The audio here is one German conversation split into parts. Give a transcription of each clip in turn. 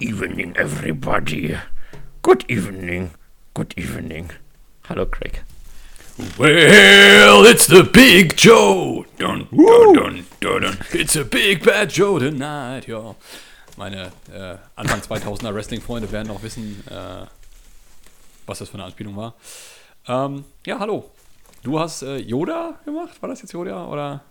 evening, everybody. Good evening. Good evening. Hallo, Craig. Well, it's the Big Joe. Dun, dun, dun, dun, dun. It's a Big Bad Joe tonight, ja. Meine äh, Anfang 2000er Wrestling-Freunde werden auch wissen, äh, was das für eine Anspielung war. Ähm, ja, hallo. Du hast äh, Yoda gemacht? War das jetzt Yoda oder?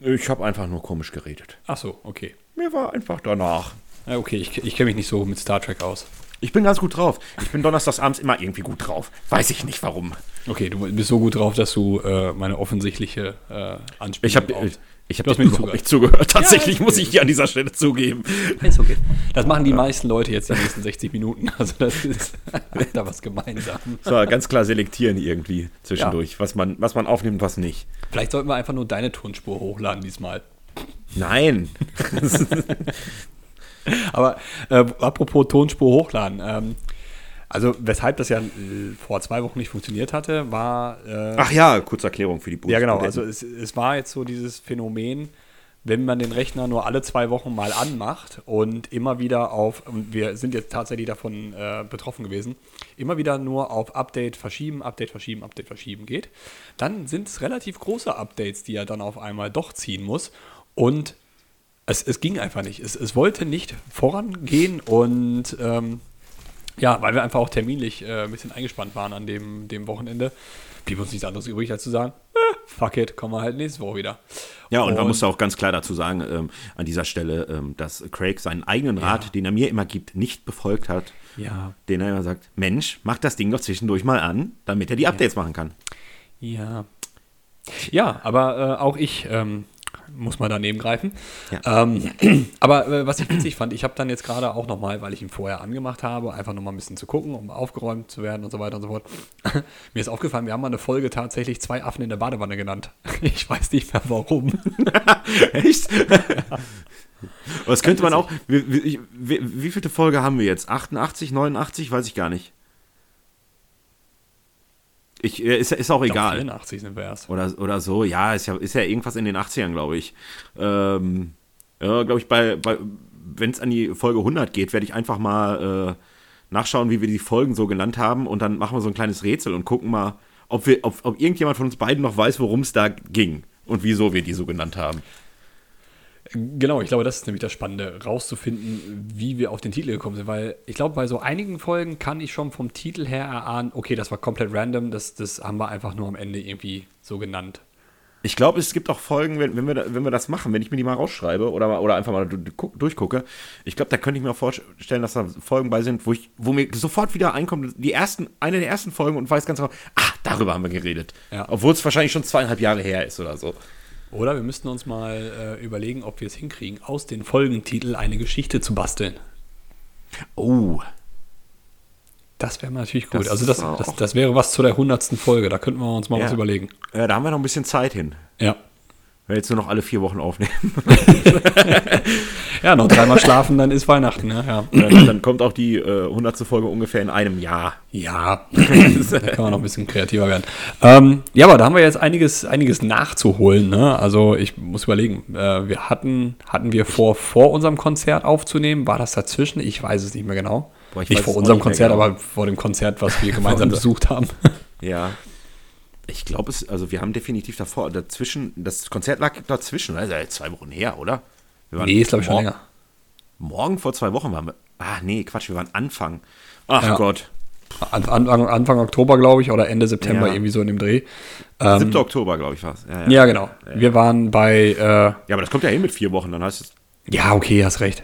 Ich habe einfach nur komisch geredet. Ach so, okay. Mir war einfach danach. Ja, okay, ich, ich kenne mich nicht so mit Star Trek aus. Ich bin ganz gut drauf. Ich bin donnerstags abends immer irgendwie gut drauf. Weiß ich nicht warum. Okay, du bist so gut drauf, dass du äh, meine offensichtliche äh, Anspielung Ich habe ich, ich hab dir mir überhaupt zugehört. nicht zugehört. Tatsächlich Ja, muss ich dir an dieser Stelle zugeben. Ist okay. Das machen die meisten Leute jetzt die nächsten 60 Minuten. Also das ist da was gemeinsam. So, ganz klar selektieren irgendwie zwischendurch, was, man, was man aufnimmt und was nicht. Vielleicht sollten wir einfach nur deine Tonspur hochladen diesmal. Nein. Aber äh, apropos Tonspur hochladen. Ähm, also weshalb das ja äh, vor zwei Wochen nicht funktioniert hatte, war... Äh, Ach ja, kurze Erklärung für die ja genau, also es, es war jetzt so dieses Phänomen, wenn man den Rechner nur alle zwei Wochen mal anmacht und immer wieder auf, und wir sind jetzt tatsächlich davon äh, betroffen gewesen, immer wieder nur auf Update verschieben, Update verschieben, Update verschieben geht, dann sind es relativ große Updates, die er dann auf einmal doch ziehen muss. Und es, es ging einfach nicht. Es, es wollte nicht vorangehen und ähm, ja, weil wir einfach auch terminlich äh, ein bisschen eingespannt waren an dem, dem Wochenende, blieb uns nichts anderes übrig, als zu sagen, äh, fuck it, kommen wir halt nächste Woche wieder. Ja, und, man muss auch ganz klar dazu sagen, ähm, an dieser Stelle, ähm, dass Craig seinen eigenen Rat, Ja. den er mir immer gibt, nicht befolgt hat. Ja. Den er immer sagt, Mensch, mach das Ding doch zwischendurch mal an, damit er die Updates machen kann. Ja. Ja, aber äh, auch ich ähm, muss mal daneben greifen. Ja. Ähm, aber äh, was ich witzig fand, ich habe dann jetzt gerade auch nochmal, weil ich ihn vorher angemacht habe, einfach nochmal ein bisschen zu gucken, um aufgeräumt zu werden und so weiter und so fort. Mir ist aufgefallen, wir haben mal eine Folge tatsächlich zwei Affen in der Badewanne genannt. Ich weiß nicht mehr warum. Echt? Was könnte man auch. Wie, wie, wie, wie vielte Folge haben wir jetzt? 88, 89? Weiß ich gar nicht. Ich, äh, ist, ist auch Ich glaub, egal. 84 sind wir erst. Oder, oder so, ja, ist ja, ist ja irgendwas in den 80ern, glaube ich. Ähm, ja, glaube ich, bei, bei wenn es an die Folge 100 geht, werde ich einfach mal äh, nachschauen, wie wir die Folgen so genannt haben und dann machen wir so ein kleines Rätsel und gucken mal, ob, wir, ob, ob irgendjemand von uns beiden noch weiß, worum es da ging und wieso wir die so genannt haben. Genau, ich glaube, das ist nämlich das Spannende, rauszufinden, wie wir auf den Titel gekommen sind, weil ich glaube, bei so einigen Folgen kann ich schon vom Titel her erahnen, okay, das war komplett random, das, das haben wir einfach nur am Ende irgendwie so genannt. Ich glaube, es gibt auch Folgen, wenn, wenn, wir, wenn wir das machen, wenn ich mir die mal rausschreibe oder, oder einfach mal du- du- guck- durchgucke. Ich glaube, da könnte ich mir auch vorstellen, dass da Folgen bei sind, wo, ich, wo mir sofort wieder einkommt, die ersten, eine der ersten Folgen und weiß ganz genau, ach, darüber haben wir geredet. Ja. Obwohl es wahrscheinlich schon zweieinhalb Jahre her ist oder so. Oder wir müssten uns mal äh, überlegen, ob wir es hinkriegen, aus den Folgentiteln eine Geschichte zu basteln. Oh. Das wäre natürlich gut. Das also das, das, das wäre was zu der hundertsten Folge, da könnten wir uns mal Ja. was überlegen. Ja, da haben wir noch ein bisschen Zeit hin. Ja. Wenn wir jetzt nur noch alle vier Wochen aufnehmen. Ja, noch dreimal schlafen, dann ist Weihnachten, ne? Ja. dann, dann kommt auch die äh, hundertste Folge ungefähr in einem Jahr. Ja, da kann man noch ein bisschen kreativer werden. Ähm, ja, aber da haben wir jetzt einiges, einiges nachzuholen. Ne? Also ich muss überlegen, äh, wir hatten, hatten wir vor, vor unserem Konzert aufzunehmen? War das dazwischen? Ich weiß es nicht mehr genau. Boah, ich nicht vor unserem Konzert, genau. aber vor dem Konzert, was wir gemeinsam besucht haben. Ja. Ich glaube es, also wir haben definitiv davor, dazwischen, das Konzert lag dazwischen, das ist ja jetzt zwei Wochen her, oder? Wir nee, ist glaube ich schon länger. Morgen vor zwei Wochen waren wir. Ah, nee, Quatsch, wir waren Anfang. Ach Ja. Gott. An, Anfang, Anfang Oktober, glaube ich, oder Ende September, Ja. irgendwie so in dem Dreh. Ähm, 7. Oktober, glaube ich, war es. Ja, ja. ja, genau. Wir waren bei, äh, ja, aber das kommt ja hin mit vier Wochen, dann heißt es. ja, okay, hast recht.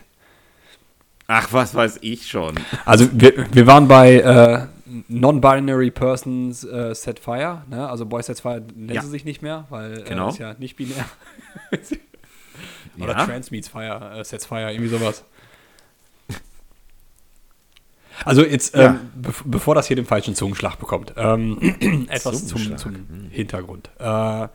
Ach, was weiß ich schon. Also wir, wir waren bei äh, Non-Binary Persons äh, Set Fire, ne? also Boy Set Fire nennt Ja. sie sich nicht mehr, weil äh, Genau. ist ja nicht binär. Oder Ja. Trans Meets Fire, äh, Sets Fire, irgendwie sowas. Also jetzt, Ja. ähm, bev- bevor das hier den falschen Zungenschlag bekommt, ähm, etwas zum, zum hm. Hintergrund. Äh,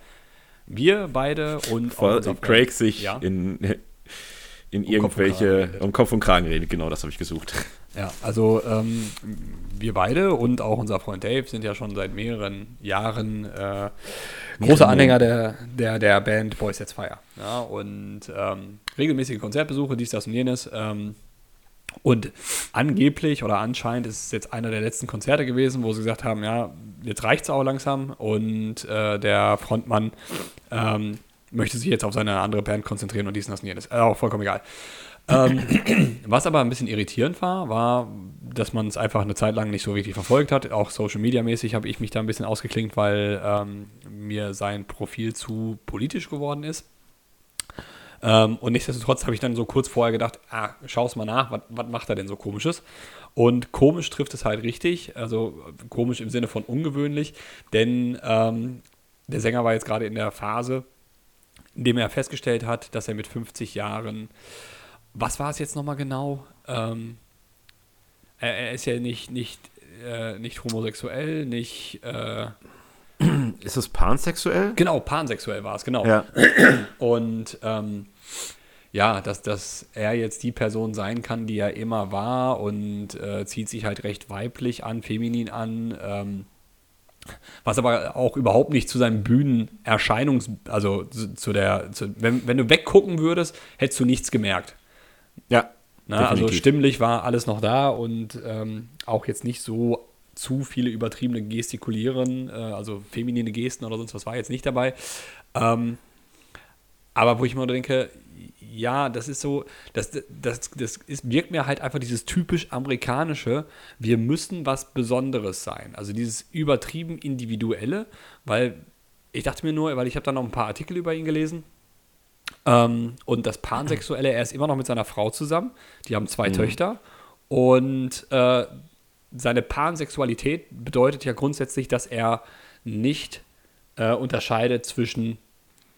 wir beide und Freund- Craig sich ja, in, in Um Kopf irgendwelche, redet. um Kopf und Kragen redet, genau, das habe ich gesucht. Ja, also ähm, wir beide und auch unser Freund Dave sind ja schon seit mehreren Jahren äh, große Anhänger der, der, der Band Boys Sets Fire. Ja, und ähm, regelmäßige Konzertbesuche, dies, das und jenes. Ähm, Und angeblich oder anscheinend ist es jetzt einer der letzten Konzerte gewesen, wo sie gesagt haben, ja, jetzt reicht es auch langsam und äh, der Frontmann ähm, möchte sich jetzt auf seine andere Band konzentrieren und dies und das und jenes. Äh, auch vollkommen egal. Ähm, was aber ein bisschen irritierend war, war, dass man es einfach eine Zeit lang nicht so wirklich verfolgt hat. Auch Social Media mäßig habe ich mich da ein bisschen ausgeklinkt, weil ähm, mir sein Profil zu politisch geworden ist. Ähm, und nichtsdestotrotz habe ich dann so kurz vorher gedacht, ah, schau es mal nach, was macht er denn so komisches? Und komisch trifft es halt richtig, also komisch im Sinne von ungewöhnlich, denn ähm, der Sänger war jetzt gerade in der Phase, in dem er festgestellt hat, dass er mit 50 Jahren, was war es jetzt nochmal genau? Ähm, er, er, ist ja nicht, nicht, äh, nicht homosexuell, nicht. Äh, ist es pansexuell? Genau, pansexuell war es, genau. Ja. Und ähm, ja, dass, dass er jetzt die Person sein kann, die er immer war und äh, zieht sich halt recht weiblich an, feminin an. Ähm, was aber auch überhaupt nicht zu seinem Bühnenerscheinungs-, also zu, zu der, zu, wenn, wenn du weggucken würdest, hättest du nichts gemerkt. Ja. Na, also stimmlich war alles noch da und ähm, auch jetzt nicht so zu viele übertriebene Gestikulieren, äh, also feminine Gesten oder sonst was war jetzt nicht dabei. Ähm, aber wo ich mir denke, ja, das ist so, das, das, das ist, wirkt mir halt einfach dieses typisch amerikanische, wir müssen was Besonderes sein. Also dieses übertrieben individuelle, weil ich dachte mir nur, weil ich habe da noch ein paar Artikel über ihn gelesen, ähm, und das Pansexuelle, er ist immer noch mit seiner Frau zusammen. Die haben zwei mhm. Töchter. Und äh, seine Pansexualität bedeutet ja grundsätzlich, dass er nicht äh, unterscheidet zwischen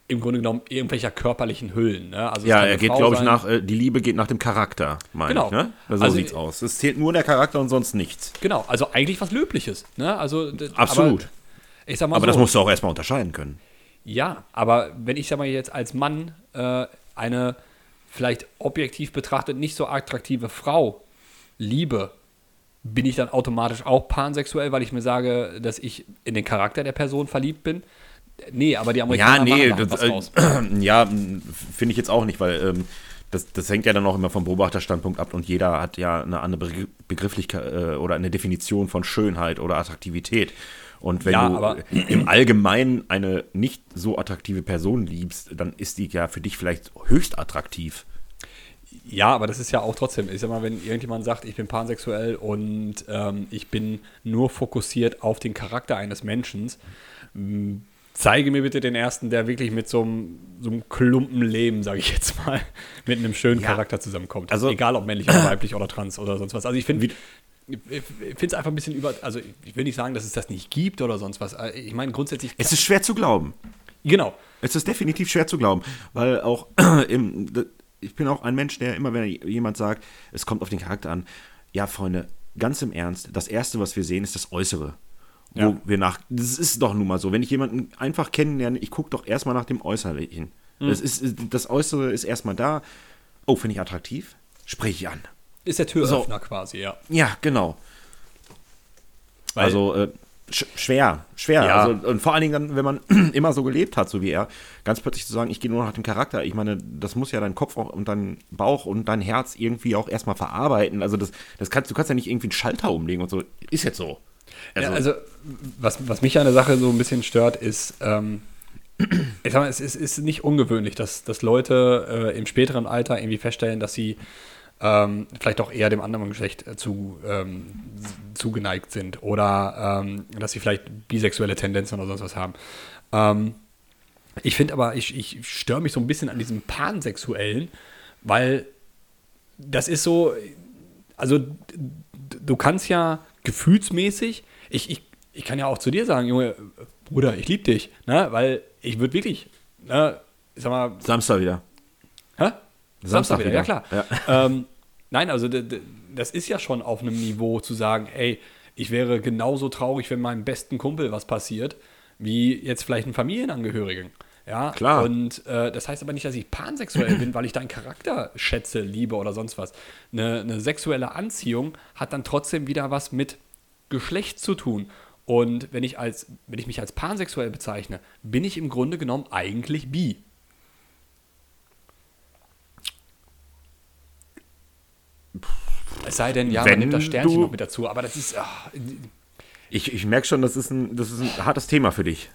im Grunde genommen irgendwelcher körperlichen Hüllen. Ne? Also ja, er geht, glaube ich, nach, äh, die Liebe geht nach dem Charakter, meine genau. ich. Ne? So also, sieht's aus. Es zählt nur der Charakter und sonst nichts. Genau, also eigentlich was Löbliches. Ne? Also, Absolut. Aber, ich sag mal aber so, das musst du auch erstmal unterscheiden können. Ja, aber wenn ich sag mal jetzt als Mann äh, eine vielleicht objektiv betrachtet nicht so attraktive Frau liebe, bin ich dann automatisch auch pansexuell, weil ich mir sage, dass ich in den Charakter der Person verliebt bin? Nee, aber die Amerikaner ja, nee, machen das, was raus. Äh, ja, finde ich jetzt auch nicht, weil ähm, das, das hängt ja dann auch immer vom Beobachterstandpunkt ab und jeder hat ja eine andere Begrifflichkeit äh, oder eine Definition von Schönheit oder Attraktivität. Und wenn ja, du im Allgemeinen eine nicht so attraktive Person liebst, dann ist die ja für dich vielleicht höchst attraktiv. Ja, aber das ist ja auch trotzdem, ich sag mal, wenn irgendjemand sagt, ich bin pansexuell und ähm, ich bin nur fokussiert auf den Charakter eines Menschen, zeige mir bitte den ersten, der wirklich mit so einem, so einem Klumpen Leben, sage ich jetzt mal, mit einem schönen ja. Charakter zusammenkommt. Also, Egal ob männlich oder weiblich oder trans oder sonst was. Also ich finde, ich finde es einfach ein bisschen über. Also, ich will nicht sagen, dass es das nicht gibt oder sonst was. Ich meine, grundsätzlich. Es ist schwer zu glauben. Genau. Es ist definitiv schwer zu glauben, weil auch im, ich bin auch ein Mensch, der immer, wenn jemand sagt, es kommt auf den Charakter an, ja, Freunde, ganz im Ernst, das Erste, was wir sehen, ist das Äußere. Wo ja. wir nach, das ist doch nun mal so. Wenn ich jemanden einfach kennenlerne, ich gucke doch erstmal nach dem Äußerlichen. Mhm. Das, ist, das Äußere ist erstmal da. Oh, finde ich attraktiv? Spreche ich an. Ist der Türöffner so. quasi, ja. Ja, genau. Weil, also äh, sch schwer, schwer. Ja. Also, und vor allen Dingen dann, wenn man immer so gelebt hat, so wie er, ganz plötzlich zu sagen, ich gehe nur nach dem Charakter. Ich meine, das muss ja dein Kopf und dein Bauch und dein Herz irgendwie auch erstmal verarbeiten. Also das, das kannst, du kannst ja nicht irgendwie einen Schalter umlegen und so. Ist jetzt so. Also, ja, also was, was mich an der Sache so ein bisschen stört, ist, ähm, ich sag mal, es ist, ist nicht ungewöhnlich, dass, dass Leute äh, im späteren Alter irgendwie feststellen, dass sie ähm, vielleicht auch eher dem anderen Geschlecht äh, zu, ähm, zugeneigt sind oder ähm, dass sie vielleicht bisexuelle Tendenzen oder sonst was haben. Ähm, ich finde aber, ich, ich störe mich so ein bisschen an diesem Pansexuellen, weil das ist so, also du kannst ja gefühlsmäßig, ich, ich, ich kann ja auch zu dir sagen, Junge, Bruder, ich liebe dich, ne? weil ich würde wirklich, ne, sag mal. Samstag wieder. Hä? Samstag, Samstag wieder, wieder, ja klar. Ja. Ähm, nein, also das ist ja schon auf einem Niveau zu sagen, ey, ich wäre genauso traurig, wenn meinem besten Kumpel was passiert, wie jetzt vielleicht ein Familienangehörigen. Ja, klar. Und äh, das heißt aber nicht, dass ich pansexuell bin, weil ich deinen Charakter schätze, liebe oder sonst was. Eine, eine sexuelle Anziehung hat dann trotzdem wieder was mit Geschlecht zu tun. Und wenn ich, als, wenn ich mich als pansexuell bezeichne, bin ich im Grunde genommen eigentlich bi. Es sei denn, ja, man nimmt das Sternchen noch mit dazu, aber das ist. ach, Ich, ich merke schon, das ist, ein, das ist ein hartes Thema für dich.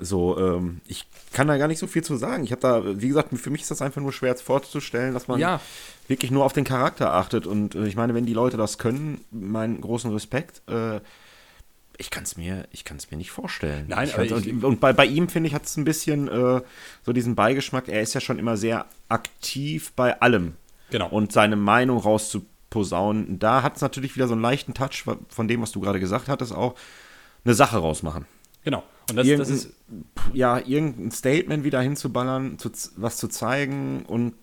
So, ähm, ich kann da gar nicht so viel zu sagen. Ich habe da, wie gesagt, für mich ist das einfach nur schwer vorzustellen, dass man Ja. wirklich nur auf den Charakter achtet. Und äh, ich meine, wenn die Leute das können, meinen großen Respekt. Äh, ich kann es mir, ich mir nicht vorstellen. Nein, ich aber ich- und, und bei, bei ihm finde ich hat es ein bisschen äh, so diesen Beigeschmack. Er ist ja schon immer sehr aktiv bei allem Genau. und seine Meinung rauszuposaunen. Da hat es natürlich wieder so einen leichten Touch von dem, was du gerade gesagt hattest, auch eine Sache rausmachen. genau. Und das, das ist. ja, irgendein Statement wieder hinzuballern, zu, was zu zeigen und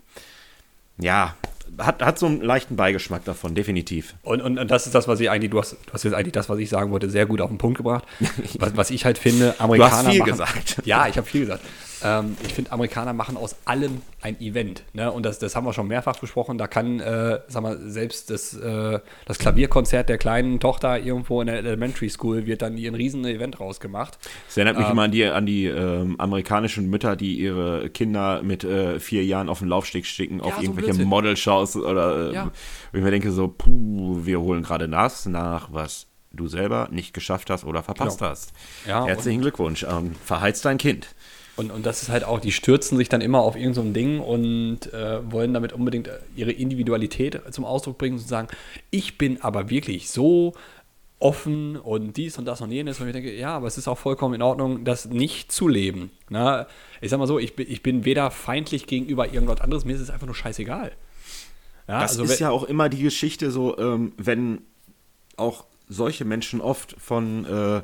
ja, hat, hat so einen leichten Beigeschmack davon, definitiv. Und, und, und das ist das, was ich eigentlich, du hast, du hast jetzt eigentlich das, was ich sagen wollte, sehr gut auf den Punkt gebracht. Was, was ich halt finde, Amerikaner viel machen, gesagt. Ja, ich habe viel gesagt. Ähm, ich finde, Amerikaner machen aus allem ein Event. Ne? Und das, das haben wir schon mehrfach besprochen. Da kann, äh, sag mal, selbst das, äh, das Klavierkonzert der kleinen Tochter irgendwo in der Elementary School wird dann ein riesen Event rausgemacht. Es erinnert mich immer an die, an die ähm, amerikanischen Mütter, die ihre Kinder mit äh, vier Jahren auf den Laufsteg schicken, auf so irgendwelche. Modelshows oder äh, Ja. wo ich mir denke so, puh, wir holen gerade das nach, was du selber nicht geschafft hast oder verpasst Genau. hast. Ja, Herzlichen Glückwunsch. Ähm, verheiz dein Kind. Und, und das ist halt auch, die stürzen sich dann immer auf irgendein so Ding und äh, wollen damit unbedingt äh, ihre Individualität zum Ausdruck bringen und sagen, ich bin aber wirklich so offen und dies und das und jenes. Und ich denke, ja, aber es ist auch vollkommen in Ordnung, das nicht zu leben. Na, ich sag mal so, ich bin, ich bin weder feindlich gegenüber irgendwas anderes, mir ist es einfach nur scheißegal. Ja, Das also ist ja auch immer die Geschichte so, ähm, wenn auch solche Menschen oft von äh,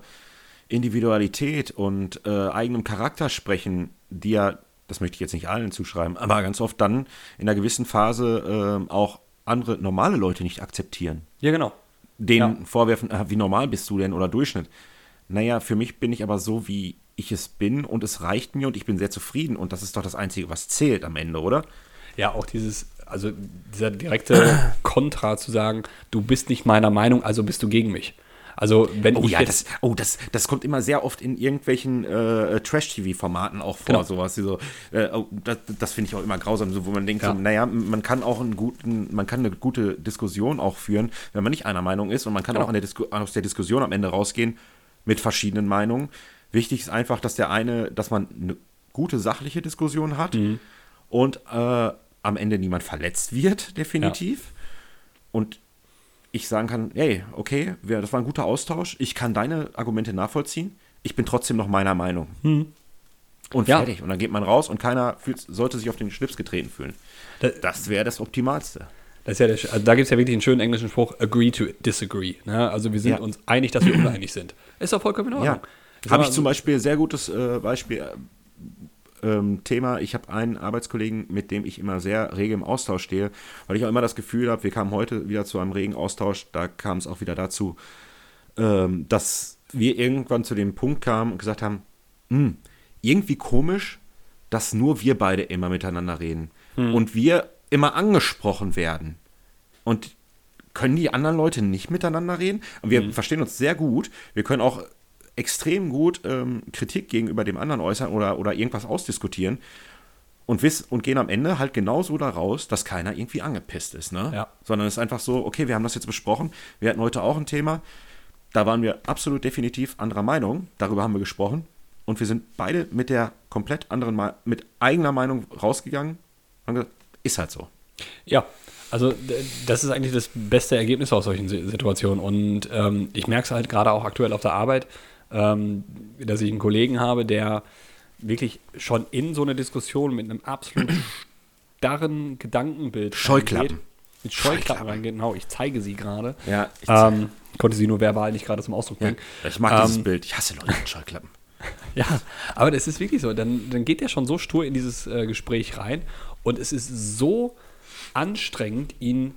Individualität und äh, eigenem Charakter sprechen, die ja, das möchte ich jetzt nicht allen zuschreiben, aber ganz oft dann in einer gewissen Phase ähm, auch andere normale Leute nicht akzeptieren. ja, genau. Denen Ja. vorwerfen, ah, wie normal bist du denn oder Durchschnitt. Naja, für mich bin ich aber so, wie ich es bin und es reicht mir und ich bin sehr zufrieden und das ist doch das Einzige, was zählt am Ende, oder? Ja, auch dieses, also dieser direkte Kontra zu sagen, du bist nicht meiner Meinung, also bist du gegen mich. Also wenn Oh ich ja, das, oh, das, das kommt immer sehr oft in irgendwelchen äh, Trash-TV-Formaten auch vor, Genau. sowas. So, äh, oh, das das finde ich auch immer grausam, so, wo man denkt, Ja. so, naja, man kann auch einen guten, man kann eine gute Diskussion auch führen, wenn man nicht einer Meinung ist und man kann Genau. auch der aus der Diskussion am Ende rausgehen mit verschiedenen Meinungen. Wichtig ist einfach, dass der eine, dass man eine gute sachliche Diskussion hat Mhm. und äh, am Ende niemand verletzt wird, definitiv. Und ich sagen kann, hey, okay, wir, das war ein guter Austausch, ich kann deine Argumente nachvollziehen, ich bin trotzdem noch meiner Meinung. Und Ja. fertig. Und dann geht man raus und keiner fühlt, sollte sich auf den Schlips getreten fühlen. Das- Das wäre das Optimalste. Das ja der, also da gibt es ja wirklich einen schönen englischen Spruch, agree to disagree. Ne? Also wir sind Ja. uns einig, dass wir uneinig sind. Ist doch vollkommen in Ordnung. Ja. Habe ich zum Beispiel sehr gutes äh, Beispiel, ähm, Thema. Ich habe einen Arbeitskollegen, mit dem ich immer sehr rege im Austausch stehe, weil ich auch immer das Gefühl habe, wir kamen heute wieder zu einem regen Austausch, da kam es auch wieder dazu, ähm, dass wir irgendwann zu dem Punkt kamen und gesagt haben, "Hm, irgendwie komisch, dass nur wir beide immer miteinander reden und wir immer angesprochen werden. Und können die anderen Leute nicht miteinander reden? Und wir verstehen uns sehr gut. Wir können auch extrem gut ähm, Kritik gegenüber dem anderen äußern oder, oder irgendwas ausdiskutieren und, wiss, und gehen am Ende halt genauso da raus, dass keiner irgendwie angepisst ist. Ne? Ja. Sondern es ist einfach so, okay, wir haben das jetzt besprochen. Wir hatten heute auch ein Thema. Da waren wir absolut definitiv anderer Meinung. Darüber haben wir gesprochen. Und wir sind beide mit der komplett anderen, Me- mit eigener Meinung rausgegangen. Haben gesagt, ist halt so. Ja, also das ist eigentlich das beste Ergebnis aus solchen Si- Situationen. Und ähm, ich merke es halt gerade auch aktuell auf der Arbeit, ähm, dass ich einen Kollegen habe, der wirklich schon in so eine Diskussion mit einem absolut starren Gedankenbild Scheuklappen. reingeht. Mit Scheuklappen reingeht, genau, ich zeige sie gerade. Ja, ich, Ähm, konnte sie nur verbal nicht gerade zum Ausdruck ja, bringen. ich mag dieses Ähm, Bild. Ich hasse Leute mit Scheuklappen. Ja, aber das ist wirklich so. Dann, dann geht er schon so stur in dieses äh, Gespräch rein und es ist so anstrengend, ihn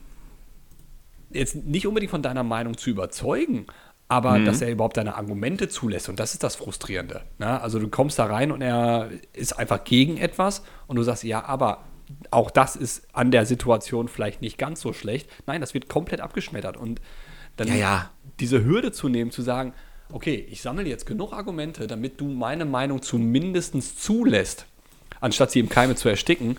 jetzt nicht unbedingt von deiner Meinung zu überzeugen, aber dass er überhaupt deine Argumente zulässt. Und das ist das Frustrierende. Ne? Also du kommst da rein und er ist einfach gegen etwas und du sagst, ja, aber auch das ist an der Situation vielleicht nicht ganz so schlecht. Nein, das wird komplett abgeschmettert. Und dann Ja, ja. diese Hürde zu nehmen, zu sagen, okay, ich sammle jetzt genug Argumente, damit du meine Meinung zumindest zulässt, anstatt sie im Keime zu ersticken,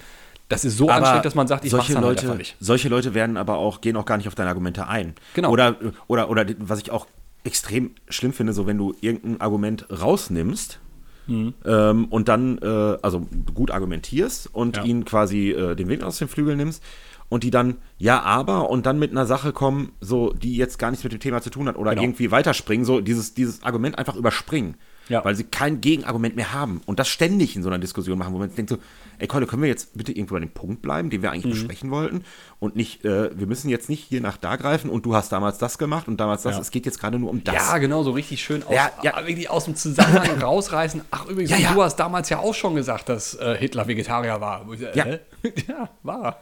Das ist so anstrengend, dass man sagt, ich solche halt Leute, einfach nicht. solche Leute werden aber auch, gehen auch gar nicht auf deine Argumente ein. Genau. Oder, oder, oder was ich auch extrem schlimm finde, so wenn du irgendein Argument rausnimmst Mhm. ähm, und dann, äh, also gut argumentierst und Ja. ihn quasi äh, den Wind aus den Flügeln nimmst und die dann, ja, aber und dann mit einer Sache kommen, so, die jetzt gar nichts mit dem Thema zu tun hat oder Genau. irgendwie weiterspringen, so dieses, dieses Argument einfach überspringen. Ja. Weil sie kein Gegenargument mehr haben und das ständig in so einer Diskussion machen, wo man denkt so, ey Keule, können wir jetzt bitte irgendwo an dem Punkt bleiben, den wir eigentlich Mhm. besprechen wollten und nicht, äh, wir müssen jetzt nicht hier nach da greifen und du hast damals das gemacht und damals das, Ja. es geht jetzt gerade nur um das. Ja, genau, so richtig schön aus, Ja, ja. wirklich aus dem Zusammenhang rausreißen. Ach, übrigens, du hast damals ja auch schon gesagt, dass äh, Hitler Vegetarier war. Äh, Ja. ja, war.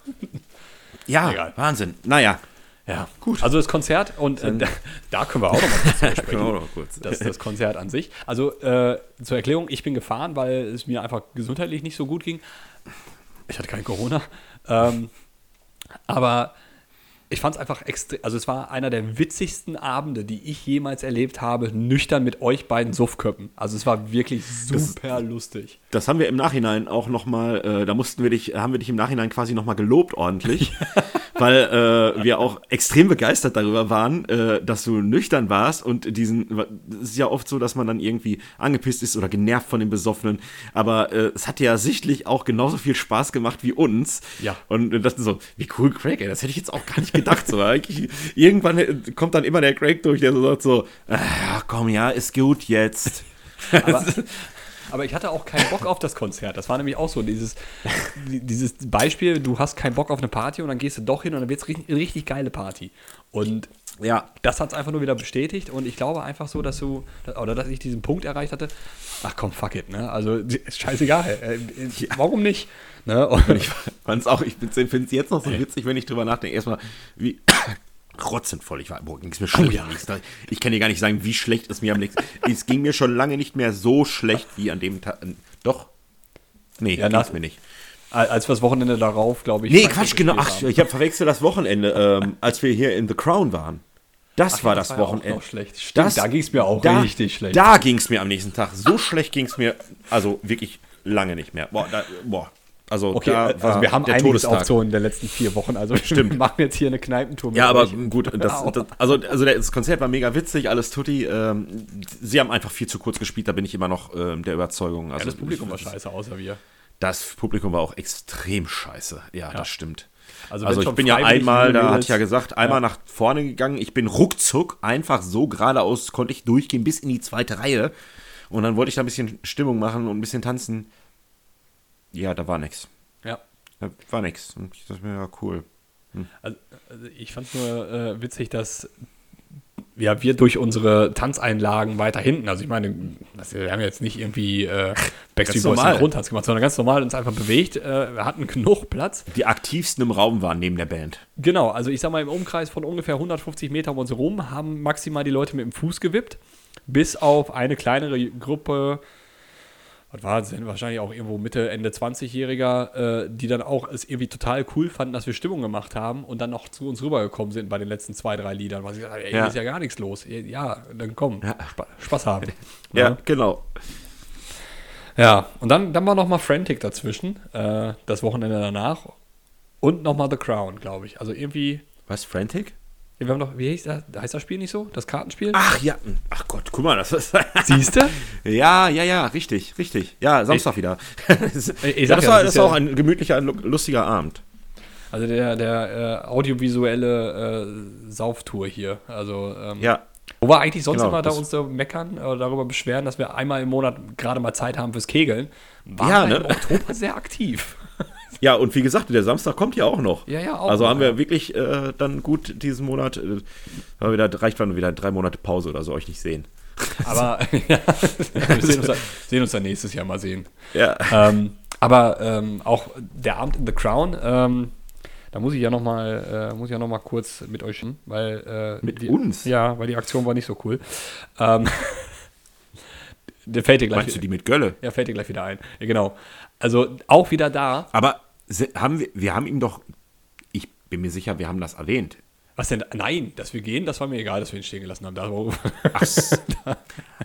Ja, Egal. Wahnsinn. Naja, Ja, gut. Also das Konzert und äh, da, da können wir auch noch mal kurz drüber können wir auch sprechen. noch kurz. Das, das Konzert an sich. Also äh, zur Erklärung, ich bin gefahren, weil es mir einfach gesundheitlich nicht so gut ging. Ich hatte kein Corona. Ähm, aber ich fand es einfach extrem, also es war einer der witzigsten Abende, die ich jemals erlebt habe, nüchtern mit euch beiden Suffköppen. Also es war wirklich super lustig. Das haben wir im Nachhinein auch noch mal, äh, da mussten wir dich, haben wir dich im Nachhinein quasi noch mal gelobt ordentlich, weil äh, wir auch extrem begeistert darüber waren, äh, dass du nüchtern warst und diesen, es ist ja oft so, dass man dann irgendwie angepisst ist oder genervt von den Besoffenen, aber äh, es hat ja sichtlich auch genauso viel Spaß gemacht wie uns. Ja. Und wir dachten so, wie cool Craig, ey, das hätte ich jetzt auch gar nicht gedacht. So, eigentlich, irgendwann kommt dann immer der Craig durch, der so sagt so, ah, komm, ja, ist gut jetzt. Aber, aber ich hatte auch keinen Bock auf das Konzert. Das war nämlich auch so dieses, dieses Beispiel, du hast keinen Bock auf eine Party und dann gehst du doch hin und dann wird es richtig, richtig geile Party. Und Ja, das hat es einfach nur wieder bestätigt und ich glaube einfach so, dass du, oder dass ich diesen Punkt erreicht hatte, ach komm, fuck it, ne? Also scheißegal. Äh, äh, Warum nicht? Ne? Und Ich fand's auch, ich finde es jetzt noch so witzig, wenn ich drüber nachdenke. Erstmal, wie rotzenvoll ich war. Boah, ging es mir schlecht. am nächsten Tag. Ich kann dir gar nicht sagen, wie schlecht es mir am nächsten Es ging mir schon lange nicht mehr so schlecht wie an dem Tag. Doch. Nee, Ja, nach- mir nicht. als wir das Wochenende darauf, glaube ich. Nee, Quatsch, genau. Ach, ich habe verwechselt das Wochenende, ähm, als wir hier in The Crown waren. Das Ach, war ja, das, das war ja auch Wochenende. noch schlecht. Stimmt, da ging's mir auch da, richtig schlecht. Da ging es mir am nächsten Tag. So schlecht ging es mir, also wirklich lange nicht mehr. Boah, da, boah. Also, Okay, da also wir haben der Todestag. in den letzten vier Wochen. Also Stimmt. wir machen jetzt hier eine Kneipentour mit Ja, aber euch. gut, das, das, also, also das Konzert war mega witzig, alles tutti. Ähm, sie haben einfach viel zu kurz gespielt, da bin ich immer noch ähm, der Überzeugung. Also, ja, das Publikum war scheiße, außer wir. Das Publikum war auch extrem scheiße. Ja, das stimmt. Also, Also, ich bin ja einmal, da hatte ich ja gesagt, einmal Ja. nach vorne gegangen. Ich bin ruckzuck einfach so geradeaus, konnte ich durchgehen bis in die zweite Reihe. Und dann wollte ich da ein bisschen Stimmung machen und ein bisschen tanzen. Ja, da war nix. Ja. Da war nix. Und ich dachte mir, ja, cool. Also, also ich fand es nur äh, witzig, dass ja, wir durch unsere Tanzeinlagen weiter hinten, also ich meine, wir haben jetzt nicht irgendwie äh, Backstreet Boys normal. den Grundtanz gemacht, sondern ganz normal uns einfach bewegt. Äh, wir hatten genug Platz. Die aktivsten im Raum waren neben der Band. Genau, also ich sag mal, im Umkreis von ungefähr 150 Meter um uns herum haben maximal die Leute mit dem Fuß gewippt, bis auf eine kleinere Gruppe, was war das denn, wahrscheinlich auch irgendwo Mitte, Ende 20-Jähriger, äh, die dann auch es irgendwie total cool fanden, dass wir Stimmung gemacht haben und dann noch zu uns rübergekommen sind bei den letzten zwei, drei Liedern, weil sie gesagt ey, Ja. ist ja gar nichts los. Ja, dann komm, Spa Spaß haben. Ja, genau. Ja, und dann, dann war noch mal Frantic dazwischen, äh, das Wochenende danach und noch mal The Crown, glaube ich. Also irgendwie Was, Frantic? Wir haben doch, wie heißt das, heißt das Spiel nicht so? Das Kartenspiel? Ach ja, ach Gott, guck mal, das ist. siehst du? ja, ja, ja, richtig, richtig. Ja, Samstag wieder. ich sag das ja, war das war ja- auch ein gemütlicher, lu- lustiger Abend. Also der, der äh, audiovisuelle äh, Sauftour hier. Also, ähm, Ja, wo wir eigentlich sonst Genau, immer da uns da meckern oder darüber beschweren, dass wir einmal im Monat gerade mal Zeit haben fürs Kegeln, waren Ja, ne? im Oktober sehr aktiv. Ja, und wie gesagt, der Samstag kommt ja auch noch. Ja, ja, auch Also noch, haben wir ja. wirklich äh, dann gut diesen Monat, äh, haben wir wieder, reicht dann wieder drei Monate Pause oder so, euch nicht sehen. Aber ja, wir sehen uns, dann, sehen uns dann nächstes Jahr mal sehen. Ja. ähm, aber ähm, auch der Abend in The Crown, ähm, da muss ich ja noch mal, äh, muss ich ja noch mal kurz mit euch, hin, weil äh, Mit die, uns? Ja, weil die Aktion war nicht so cool. Ähm, der fällt dir gleich. Meinst du die mit Gölle? Ja, fällt dir gleich wieder ein. Ja, genau. Also auch wieder da. Aber haben wir, wir haben ihm doch, ich bin mir sicher, wir haben das erwähnt. Was denn? Nein, dass wir gehen, das war mir egal, dass wir ihn stehen gelassen haben. Darauf, Ach,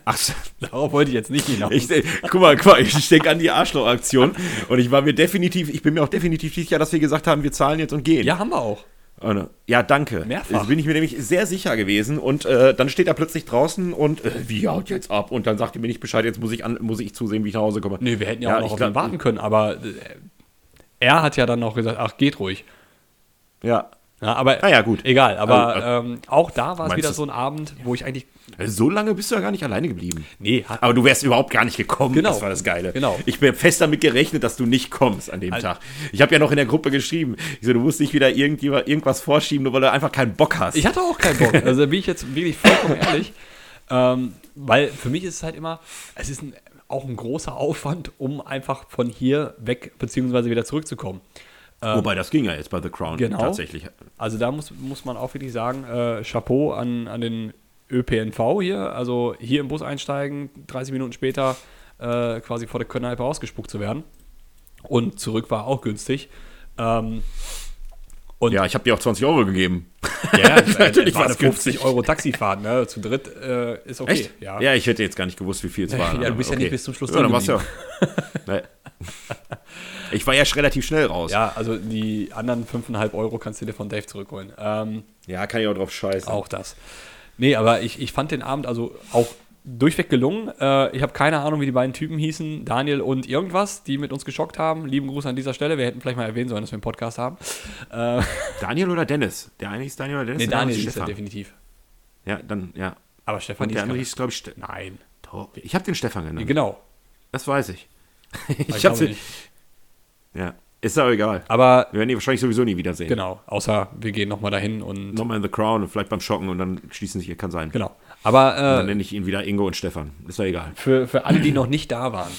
ach, darauf wollte ich jetzt nicht hinaus. ich, äh, guck mal, guck mal, ich denke an die Arschloch-Aktion und ich war mir definitiv, ich bin mir auch definitiv sicher, dass wir gesagt haben, wir zahlen jetzt und gehen. ja, haben wir auch. Äh, Ja, danke. Mehrfach. Da bin ich mir nämlich sehr sicher gewesen. Und äh, dann steht er plötzlich draußen und äh, wie haut jetzt ab? Und dann sagt er mir nicht Bescheid, jetzt muss ich, an, muss ich zusehen, wie ich nach Hause komme. Nee, wir hätten ja, Ja, auch noch auf glaub- ihn warten können, aber äh, er hat ja dann noch gesagt, ach, geht ruhig. Ja. Ja, aber Ah ja, gut. egal, aber Also, ähm, auch da war es wieder so ein Abend, wo ich eigentlich. So lange bist du ja gar nicht alleine geblieben. Nee, hat, Aber du wärst überhaupt gar nicht gekommen. Genau. Das war das Geile. Genau. Ich bin fest damit gerechnet, dass du nicht kommst an dem Also- Tag. Ich habe ja noch in der Gruppe geschrieben. Ich so, du musst nicht wieder irgendjemand, irgendwas vorschieben, nur weil du einfach keinen Bock hast. ich hatte auch keinen Bock. Also bin ich jetzt wirklich vollkommen ehrlich. Ähm, weil für mich ist es halt immer, es ist ein, auch ein großer Aufwand, um einfach von hier weg beziehungsweise wieder zurückzukommen. Wobei, das ging ja jetzt bei The Crown Genau. tatsächlich. Also da muss, muss man auch wirklich sagen, äh, Chapeau an, an den ÖPNV hier. Also hier im Bus einsteigen, 30 Minuten später äh, quasi vor der Kneipe ausgespuckt zu werden. Und zurück war auch günstig. Ähm, und Ja, ich habe dir auch 20 Euro gegeben. ja, Natürlich war eine es 50 Euro Taxifahrt, ne? Zu dritt äh, ist okay. Echt? Ja. Ja. ich hätte jetzt gar nicht gewusst, wie viel es war. Ja, du bist ja Okay. nicht bis zum Schluss Ja, dann drin war's ja. Ich war ja relativ schnell raus. Ja, also die anderen 5,5 Euro kannst du dir von Dave zurückholen. Ähm, Ja, kann ich auch drauf scheißen. Auch das. Nee, aber ich, ich fand den Abend also auch durchweg gelungen. Äh, ich habe keine Ahnung, wie die beiden Typen hießen, Daniel und irgendwas, die mit uns geschockt haben. Lieben Gruß an dieser Stelle. Wir hätten vielleicht mal erwähnen sollen, dass wir einen Podcast haben. Äh, Daniel oder Dennis? Der eine ist Daniel oder Dennis? nee, Daniel ist hieß er definitiv. Ja, dann, ja. Aber Stefan Und der andere hieß glaube ich, Ste Nein. Ich habe den Stefan genannt. Genau. Das weiß ich. Ich ich habe nicht. Ja, ist aber egal. Aber Wir werden ihn wahrscheinlich sowieso nie wiedersehen. genau, außer wir gehen nochmal dahin und Nochmal in The Crown und vielleicht beim Schocken und dann schließen sich, kann sein. genau. Aber Dann äh, nenne ich ihn wieder Ingo und Stefan. Ist ja egal. für, für alle, die noch nicht da waren,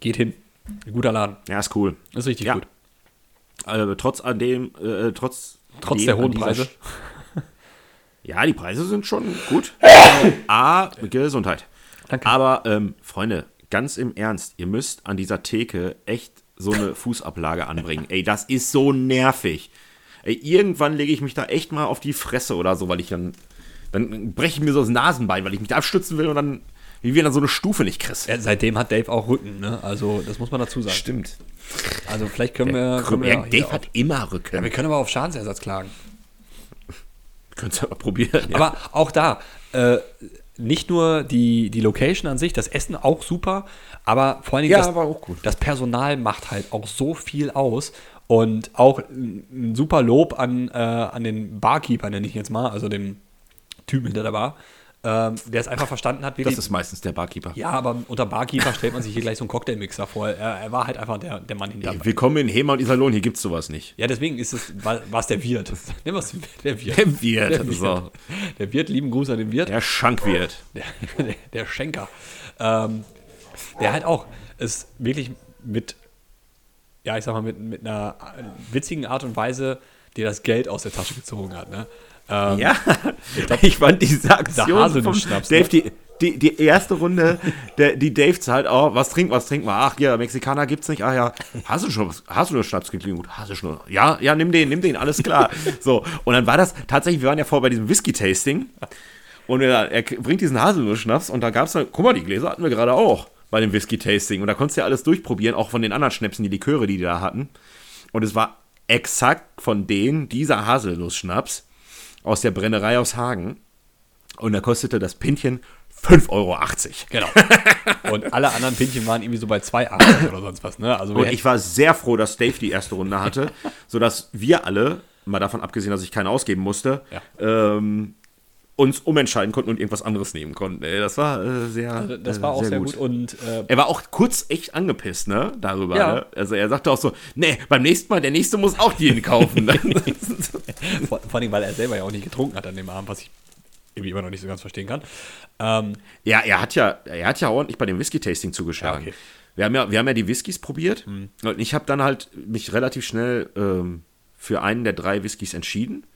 geht hin. Ein guter Laden. Ja, ist cool. Ist richtig Ja. gut. Also, trotz an dem, äh, trotz, Trotz dem der hohen Preise. Ja, die Preise sind schon gut. A, Gesundheit. Danke. Aber, ähm, Freunde, ganz im Ernst, ihr müsst an dieser Theke echt so eine Fußablage anbringen. Ey, das ist so nervig. Ey, irgendwann lege ich mich da echt mal auf die Fresse oder so, weil ich dann, dann breche ich mir so das Nasenbein, weil ich mich da abstützen will und dann, wie wir dann so eine Stufe nicht kriegst. Ja, seitdem hat Dave auch Rücken, ne? Also, das muss man dazu sagen. Stimmt. Also, vielleicht können wir. Können wir Dave auch- hat immer Rücken. ja, wir können aber auf Schadensersatz klagen. Könntest du aber probieren. Ja. Aber auch da, äh, nicht nur die, die Location an sich, das Essen auch super, aber vor allen Dingen Ja, das, war auch gut. das Personal macht halt auch so viel aus. Und auch ein super Lob an, äh, an den Barkeeper, nenne ich ihn jetzt mal, also dem Typen hinter der Bar, ähm, der es einfach verstanden hat, wie Das die, ist meistens der Barkeeper. Ja, aber unter Barkeeper stellt man sich hier gleich so einen Cocktailmixer vor. Er, er war halt einfach der, der Mann hinter der Bar. Willkommen in Hema und Iserlohn, hier gibt's sowas nicht. Ja, deswegen ist es, war es der Wirt. Nehmen wir es der Wirt. Der Wirt, Der Wirt. so. Der Wirt, lieben Gruß an den Wirt. Der Schankwirt. Der, der, der Schenker. Ähm, der halt auch es wirklich mit, ja, ich sag mal, mit, mit einer witzigen Art und Weise dir das Geld aus der Tasche gezogen hat. Ne? Ähm, Ja, ich fand diese Aktion vom Haselnuss-Schnaps, Dave, ne? die, die, die erste Runde, der, die Dave zahlt, oh, was trinkt, was trinkt man? Ach, ja, Mexikaner gibt's nicht. Ah ja, Haselschnaps, Haselnuss-Schnaps klingt gut. Haselschnaps. Ja, ja, nimm den, nimm den, alles klar. So, und dann war das tatsächlich, wir waren ja vorher bei diesem Whisky-Tasting und er, er bringt diesen Haselnuss-Schnaps und da gab's dann, guck mal, die Gläser hatten wir gerade auch bei dem Whisky-Tasting und da konntest du ja alles durchprobieren, auch von den anderen Schnäpsen, die Liköre, die die da hatten. Und es war exakt von denen dieser Haselnuss-Schnaps aus der Brennerei aus Hagen. Und da kostete das Pintchen 5,80 Euro. Genau. Und alle anderen Pinchen waren irgendwie so bei 2,80 oder sonst was. Ne? Also Und ich war sehr froh, dass Dave die erste Runde hatte, sodass wir alle, mal davon abgesehen, dass ich keine ausgeben musste, ähm, uns umentscheiden konnten und irgendwas anderes nehmen konnten. Das war äh, sehr, Also das äh, war auch sehr, gut. Und äh, Er war auch kurz echt angepisst, ne, darüber. Ja. Ne? Also er sagte auch so, nee, beim nächsten Mal, der nächste muss auch den kaufen. vor, vor allem, weil er selber ja auch nicht getrunken hat an dem Abend, was ich irgendwie immer noch nicht so ganz verstehen kann. Ähm, Ja, er hat ja, er hat ja ordentlich bei dem Whisky-Tasting zugeschlagen. Ja, okay. wir, haben ja, wir haben ja die Whiskys probiert und ich habe dann halt mich relativ schnell ähm, für einen der drei Whiskys entschieden.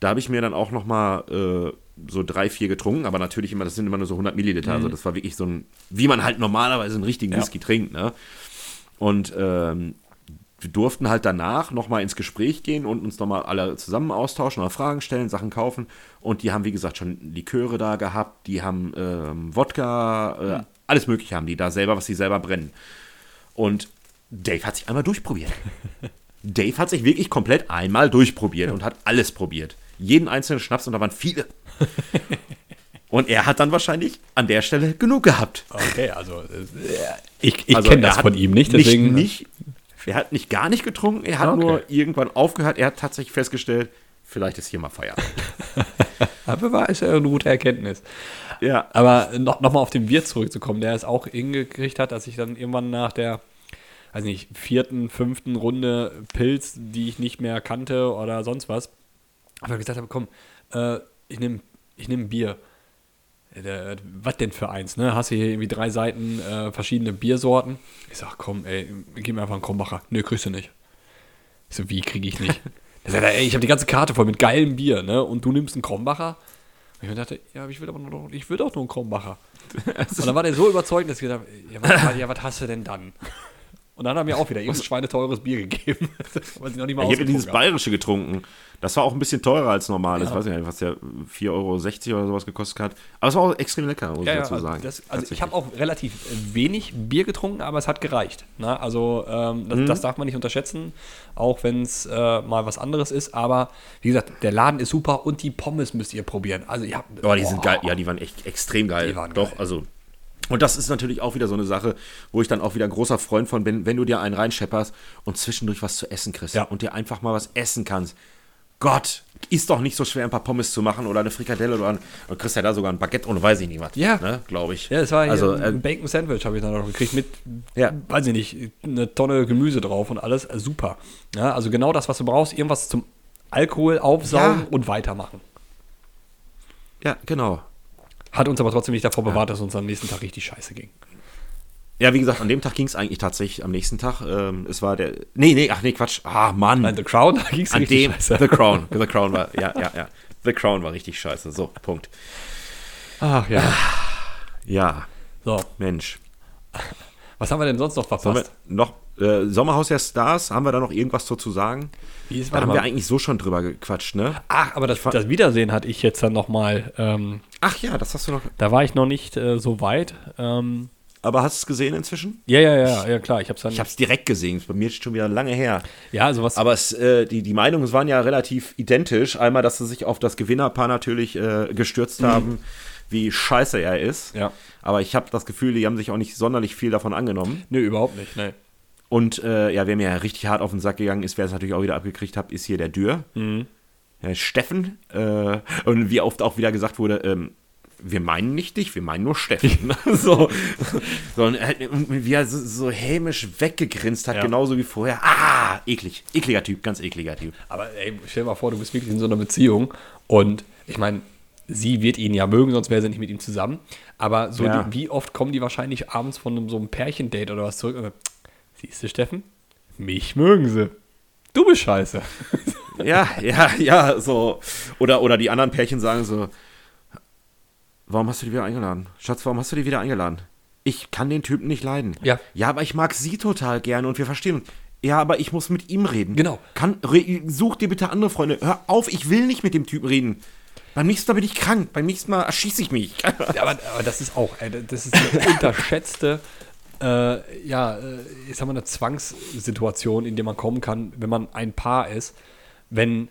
Da habe ich mir dann auch noch mal äh, so drei, vier getrunken, aber natürlich immer, das sind immer nur so 100 Milliliter, also das war wirklich so ein, wie man halt normalerweise einen richtigen Ja. Whisky trinkt, ne? Und ähm, wir durften halt danach nochmal ins Gespräch gehen und uns nochmal alle zusammen austauschen oder Fragen stellen, Sachen kaufen. Und die haben, wie gesagt, schon Liköre da gehabt, die haben ähm, Wodka, äh, ja. alles Mögliche haben die da selber, was sie selber brennen. Und Dave hat sich einmal durchprobiert. Dave hat sich wirklich komplett einmal durchprobiert ja. und hat alles probiert. Jeden einzelnen Schnaps und da waren viele. Und er hat dann wahrscheinlich an der Stelle genug gehabt. Okay, also äh, ich, ich also kenne das von ihm nicht, deswegen. Nicht, nicht, er hat nicht gar nicht getrunken, er hat okay. nur irgendwann aufgehört. Er hat tatsächlich festgestellt, vielleicht ist hier mal Feierabend. Aber war ist ja eine gute Erkenntnis. Ja. Aber noch, noch mal auf den Wirt zurückzukommen, der es auch hingekriegt hat, dass ich dann irgendwann nach der, also nicht, vierten, fünften Runde Pilz, die ich nicht mehr kannte oder sonst was, aber gesagt habe, komm, äh, ich nehme ich nehm Bier. Der, was denn für eins, ne? Hast du hier irgendwie drei Seiten äh, verschiedene Biersorten? Ich sag, komm, ey, gib mir einfach einen Krombacher. Nö, kriegst du nicht. Ich so, wie kriege ich nicht? Er sagt, ey, ich habe die ganze Karte voll mit geilem Bier, ne? Und du nimmst einen Krombacher? Und ich dachte, ja, ich will aber nur, ich will doch nur einen Krombacher. und dann war der so überzeugt, dass ich gedacht ja, was, ja, was hast du denn dann? Und dann haben wir auch wieder irgendein schweineteures Bier gegeben. weil sie noch nicht mal ich habe dieses bayerische getrunken. Das war auch ein bisschen teurer als normal. Ja. Ich weiß nicht, was der 4,60 Euro oder sowas gekostet hat. Aber es war auch extrem lecker, muss ja, ich dazu ja, sagen. Das, also ich habe auch relativ wenig Bier getrunken, aber es hat gereicht. Ne? Also ähm, das, mhm. das, darf man nicht unterschätzen, auch wenn es äh, mal was anderes ist. Aber wie gesagt, der Laden ist super und die Pommes müsst ihr probieren. Also ihr habt, oh, die sind geil. Ja, die waren echt extrem geil. Die waren Doch, geil. also und das ist natürlich auch wieder so eine Sache, wo ich dann auch wieder ein großer Freund von bin, wenn du dir einen reinschepperst und zwischendurch was zu essen kriegst ja. und dir einfach mal was essen kannst. Gott, ist doch nicht so schwer, ein paar Pommes zu machen oder eine Frikadelle oder ein, du kriegst ja da sogar ein Baguette und weiß ich nicht was. Ja. Ne, Glaube ich. Ja, es war also, ein äh, Bacon Sandwich habe ich dann noch gekriegt mit, ja. weiß ich nicht, eine Tonne Gemüse drauf und alles. Äh, super. Ja, also genau das, was du brauchst, irgendwas zum Alkohol aufsaugen ja. und weitermachen. Ja, genau. Hat uns aber trotzdem nicht davor bewahrt, dass uns am nächsten Tag richtig scheiße ging. Ja, wie gesagt, an dem Tag ging es eigentlich tatsächlich am nächsten Tag. Ähm, es war der. Nee, nee, ach nee, Quatsch. Ah, Mann. Nein, The Crown, da ging es richtig dem, scheiße. The Crown. The Crown war, ja, ja, ja. The Crown war richtig scheiße. So, Punkt. Ach ja. Ja. So. Mensch. Was haben wir denn sonst noch verpasst? noch äh, Sommerhaus der Stars, haben wir da noch irgendwas so zu sagen? Wie ist, da haben mal. wir eigentlich so schon drüber gequatscht, ne? Ach, aber das, das Wiedersehen hatte ich jetzt dann nochmal. Ähm, Ach ja, das hast du noch. Da war ich noch nicht äh, so weit. Ähm, aber hast du es gesehen inzwischen? Ja, ja, ja, ja, klar. Ich habe es Ich direkt gesehen. Bei mir ist es schon wieder lange her. Ja, also was. Aber es, äh, die, die Meinungen waren ja relativ identisch. Einmal, dass sie sich auf das Gewinnerpaar natürlich äh, gestürzt mhm. haben, wie scheiße er ist. Ja. Aber ich habe das Gefühl, die haben sich auch nicht sonderlich viel davon angenommen. Nö, überhaupt nicht, ne. Und äh, ja, wer mir ja richtig hart auf den Sack gegangen ist, wer es natürlich auch wieder abgekriegt hat, ist hier der Dürr. Mhm. Herr Steffen. Äh, und wie oft auch wieder gesagt wurde, ähm, wir meinen nicht dich, wir meinen nur Steffen. so, so und wie er so, so hämisch weggegrinst hat, ja. genauso wie vorher. Ah, eklig. Ekliger Typ, ganz ekliger Typ. Aber ey, stell dir mal vor, du bist wirklich in so einer Beziehung und ich meine, sie wird ihn ja mögen, sonst wäre sie nicht mit ihm zusammen. Aber so, ja. die, wie oft kommen die wahrscheinlich abends von einem, so einem Pärchendate oder was zurück? Siehst du, Steffen? Mich mögen sie. Du bist scheiße. ja, ja, ja, so. Oder, oder die anderen Pärchen sagen so, warum hast du die wieder eingeladen? Schatz, warum hast du die wieder eingeladen? Ich kann den Typen nicht leiden. Ja. Ja, aber ich mag sie total gerne und wir verstehen uns. Ja, aber ich muss mit ihm reden. Genau. Kann, re, such dir bitte andere Freunde. Hör auf, ich will nicht mit dem Typen reden. Beim nächsten Mal bin ich krank. Beim nächsten Mal erschieße ich mich. ja, aber, aber, das ist auch, das ist eine unterschätzte, äh, ja, äh, sag mal, eine Zwangssituation, in der man kommen kann, wenn man ein Paar ist. Wenn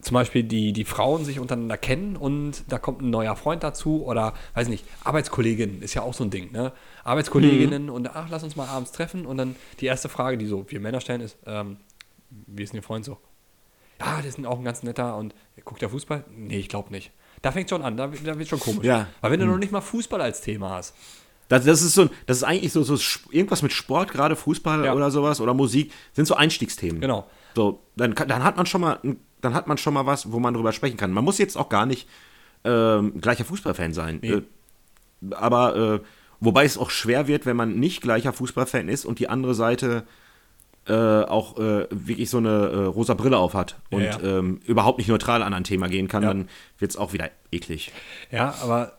zum Beispiel die, die Frauen sich untereinander kennen und da kommt ein neuer Freund dazu oder, weiß nicht, Arbeitskolleginnen ist ja auch so ein Ding, ne? Arbeitskolleginnen mhm. und ach, lass uns mal abends treffen und dann die erste Frage, die so wir Männer stellen, ist, ähm, wie ist denn Ihr Freund so? Ja, der ist auch ein ganz netter und guckt der Fußball? Nee, ich glaube nicht. Da fängt schon an, da, da wird schon komisch. Ja. Weil wenn du mhm. noch nicht mal Fußball als Thema hast. Das, das, ist so, das ist eigentlich so, so irgendwas mit Sport, gerade Fußball ja. oder sowas oder Musik, sind so Einstiegsthemen. Genau. So, dann, dann hat man schon mal dann hat man schon mal was, wo man drüber sprechen kann. Man muss jetzt auch gar nicht ähm, gleicher Fußballfan sein. Nee. Äh, aber äh, wobei es auch schwer wird, wenn man nicht gleicher Fußballfan ist und die andere Seite äh, auch äh, wirklich so eine äh, rosa Brille auf hat und ja, ja. Ähm, überhaupt nicht neutral an ein Thema gehen kann, dann wird es auch wieder eklig. Ja, aber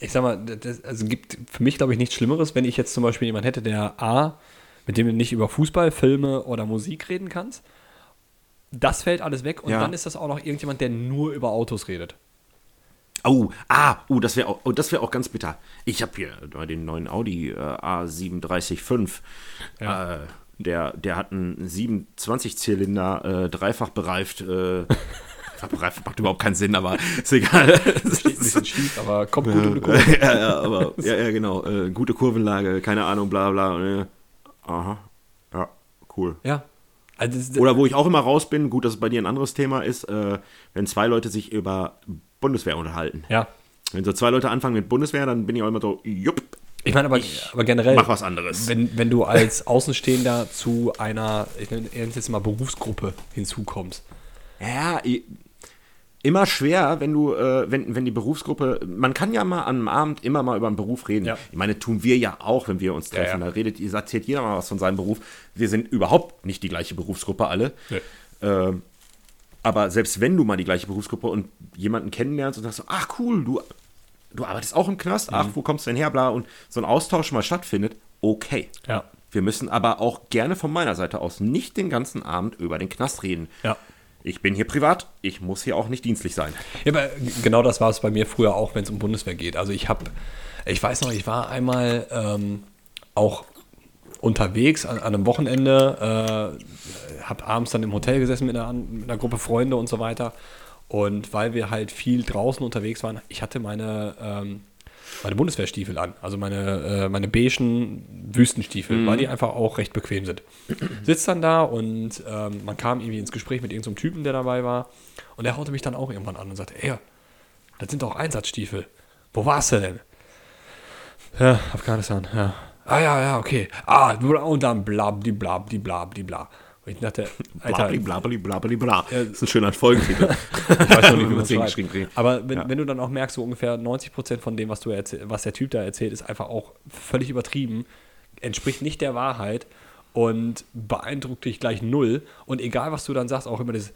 ich sag mal, das also gibt für mich, glaube ich, nichts Schlimmeres, wenn ich jetzt zum Beispiel jemanden hätte, der A mit dem du nicht über Fußball, Filme oder Musik reden kannst. Das fällt alles weg und Ja. dann ist das auch noch irgendjemand, der nur über Autos redet. Oh, ah, oh, das wäre auch, oh, das wäre auch ganz bitter. Ich habe hier äh, den neuen Audi äh, A375. Ja. Äh, der, der hat einen 27-Zylinder, äh, dreifach bereift. Macht überhaupt keinen Sinn, aber ist egal. Steht ein bisschen schief, aber kommt gut um die Kurve. ja, ja, aber ja, ja, genau. Äh, gute Kurvenlage, keine Ahnung, bla bla. Äh, aha, ja, cool. Ja. Also das, Oder wo ich auch immer raus bin, gut, dass es bei dir ein anderes Thema ist, äh, wenn zwei Leute sich über Bundeswehr unterhalten. ja. Wenn so zwei Leute anfangen mit Bundeswehr, dann bin ich auch immer so, jupp, Ich meine aber, aber generell, mach was anderes. wenn, wenn du als Außenstehender zu einer, ich nenne es jetzt mal Berufsgruppe hinzukommst. Ja, immer schwer, wenn du, äh, wenn, wenn die Berufsgruppe, man kann ja mal am Abend immer mal über einen Beruf reden. Ja. Ich meine, tun wir ja auch, wenn wir uns treffen. Ja, ja. Da redet, erzählt jeder mal was von seinem Beruf. Wir sind überhaupt nicht die gleiche Berufsgruppe alle. Nee. Ähm, aber selbst wenn du mal die gleiche Berufsgruppe und jemanden kennenlernst und sagst so, ach cool, du, du arbeitest auch im Knast, ach, Mhm. wo kommst du denn her, bla, und so ein Austausch mal stattfindet, okay. Ja. Wir müssen aber auch gerne von meiner Seite aus nicht den ganzen Abend über den Knast reden. Ja. Ich bin hier privat, ich muss hier auch nicht dienstlich sein. Ja, aber genau das war es bei mir früher auch, wenn es um Bundeswehr geht. Also ich habe, ich weiß noch, ich war einmal ähm, auch unterwegs an, an einem Wochenende, äh, habe abends dann im Hotel gesessen mit einer, mit einer Gruppe Freunde und so weiter. Und weil wir halt viel draußen unterwegs waren, ich hatte meine, ähm, meine Bundeswehrstiefel an, also meine, äh, meine beigen Wüstenstiefel, weil die einfach auch recht bequem sind. Sitzt dann da und ähm, man kam irgendwie ins Gespräch mit irgendeinem Typen, der dabei war. Und der haute mich dann auch irgendwann an und sagte, ey, das sind doch Einsatzstiefel. Wo warst du denn? Ja, Afghanistan, ja. Ah ja, ja, okay. Ah, und dann blab, die blab, die blab, die bla. Und ich dachte, Alter, Blabli, blabli, blabli, bla. Das ist ein schöner Folgentitel. ich weiß noch nicht, wie man Mit schreibt. geschrieben kriegen. Aber wenn, Ja. wenn du dann auch merkst, so ungefähr 90% von dem, was, du was der Typ da erzählt, ist einfach auch völlig übertrieben, entspricht nicht der Wahrheit und beeindruckt dich gleich null. Und egal, was du dann sagst, auch immer das.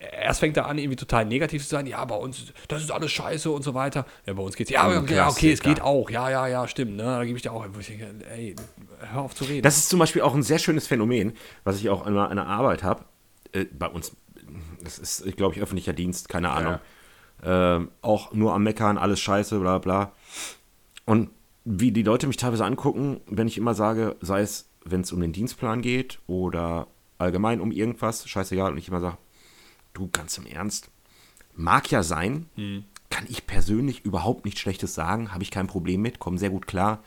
Erst fängt er an, irgendwie total negativ zu sein. Ja, bei uns, das ist alles scheiße und so weiter. Ja, bei uns geht's. Ja, Oh, okay, ja, okay, es geht auch. Ja, ja, ja, stimmt. Ne? Da gebe ich dir auch. Ich denke, ey, hör auf zu reden. Das ist zum Beispiel auch ein sehr schönes Phänomen, was ich auch an einer Arbeit habe. Äh, bei uns, das ist, glaube ich, öffentlicher Dienst, keine Ahnung. Ähm, auch nur am Meckern, alles scheiße, bla bla. Und wie die Leute mich teilweise angucken, wenn ich immer sage, sei es, wenn es um den Dienstplan geht oder allgemein um irgendwas, scheißegal, und ich immer sage, du ganz im Ernst, mag ja sein, kann ich persönlich überhaupt nichts Schlechtes sagen, habe ich kein Problem mit, komme sehr gut klar.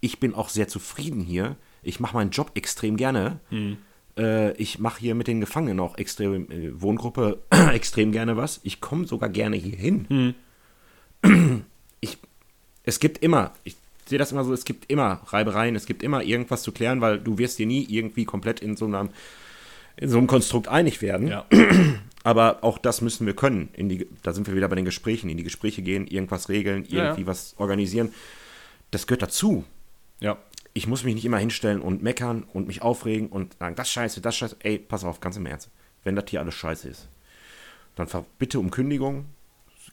Ich bin auch sehr zufrieden hier. Ich mache meinen Job extrem gerne. Äh, ich mache hier mit den Gefangenen auch extrem, äh, Wohngruppe extrem gerne was. Ich komme sogar gerne hier hin. Ich, es gibt immer, ich sehe das immer so, es gibt immer Reibereien, es gibt immer irgendwas zu klären, weil du wirst dir nie irgendwie komplett in so einem, in so einem Konstrukt einig werden. ja. Aber auch das müssen wir können. In die, da sind wir wieder bei den Gesprächen. In die Gespräche gehen, irgendwas regeln, Ja, ja. irgendwie was organisieren. Das gehört dazu. ja. Ich muss mich nicht immer hinstellen und meckern und mich aufregen und sagen, das scheiße, das scheiße. Ey, pass auf, ganz im Ernst. Wenn das hier alles scheiße ist, dann bitte um Kündigung,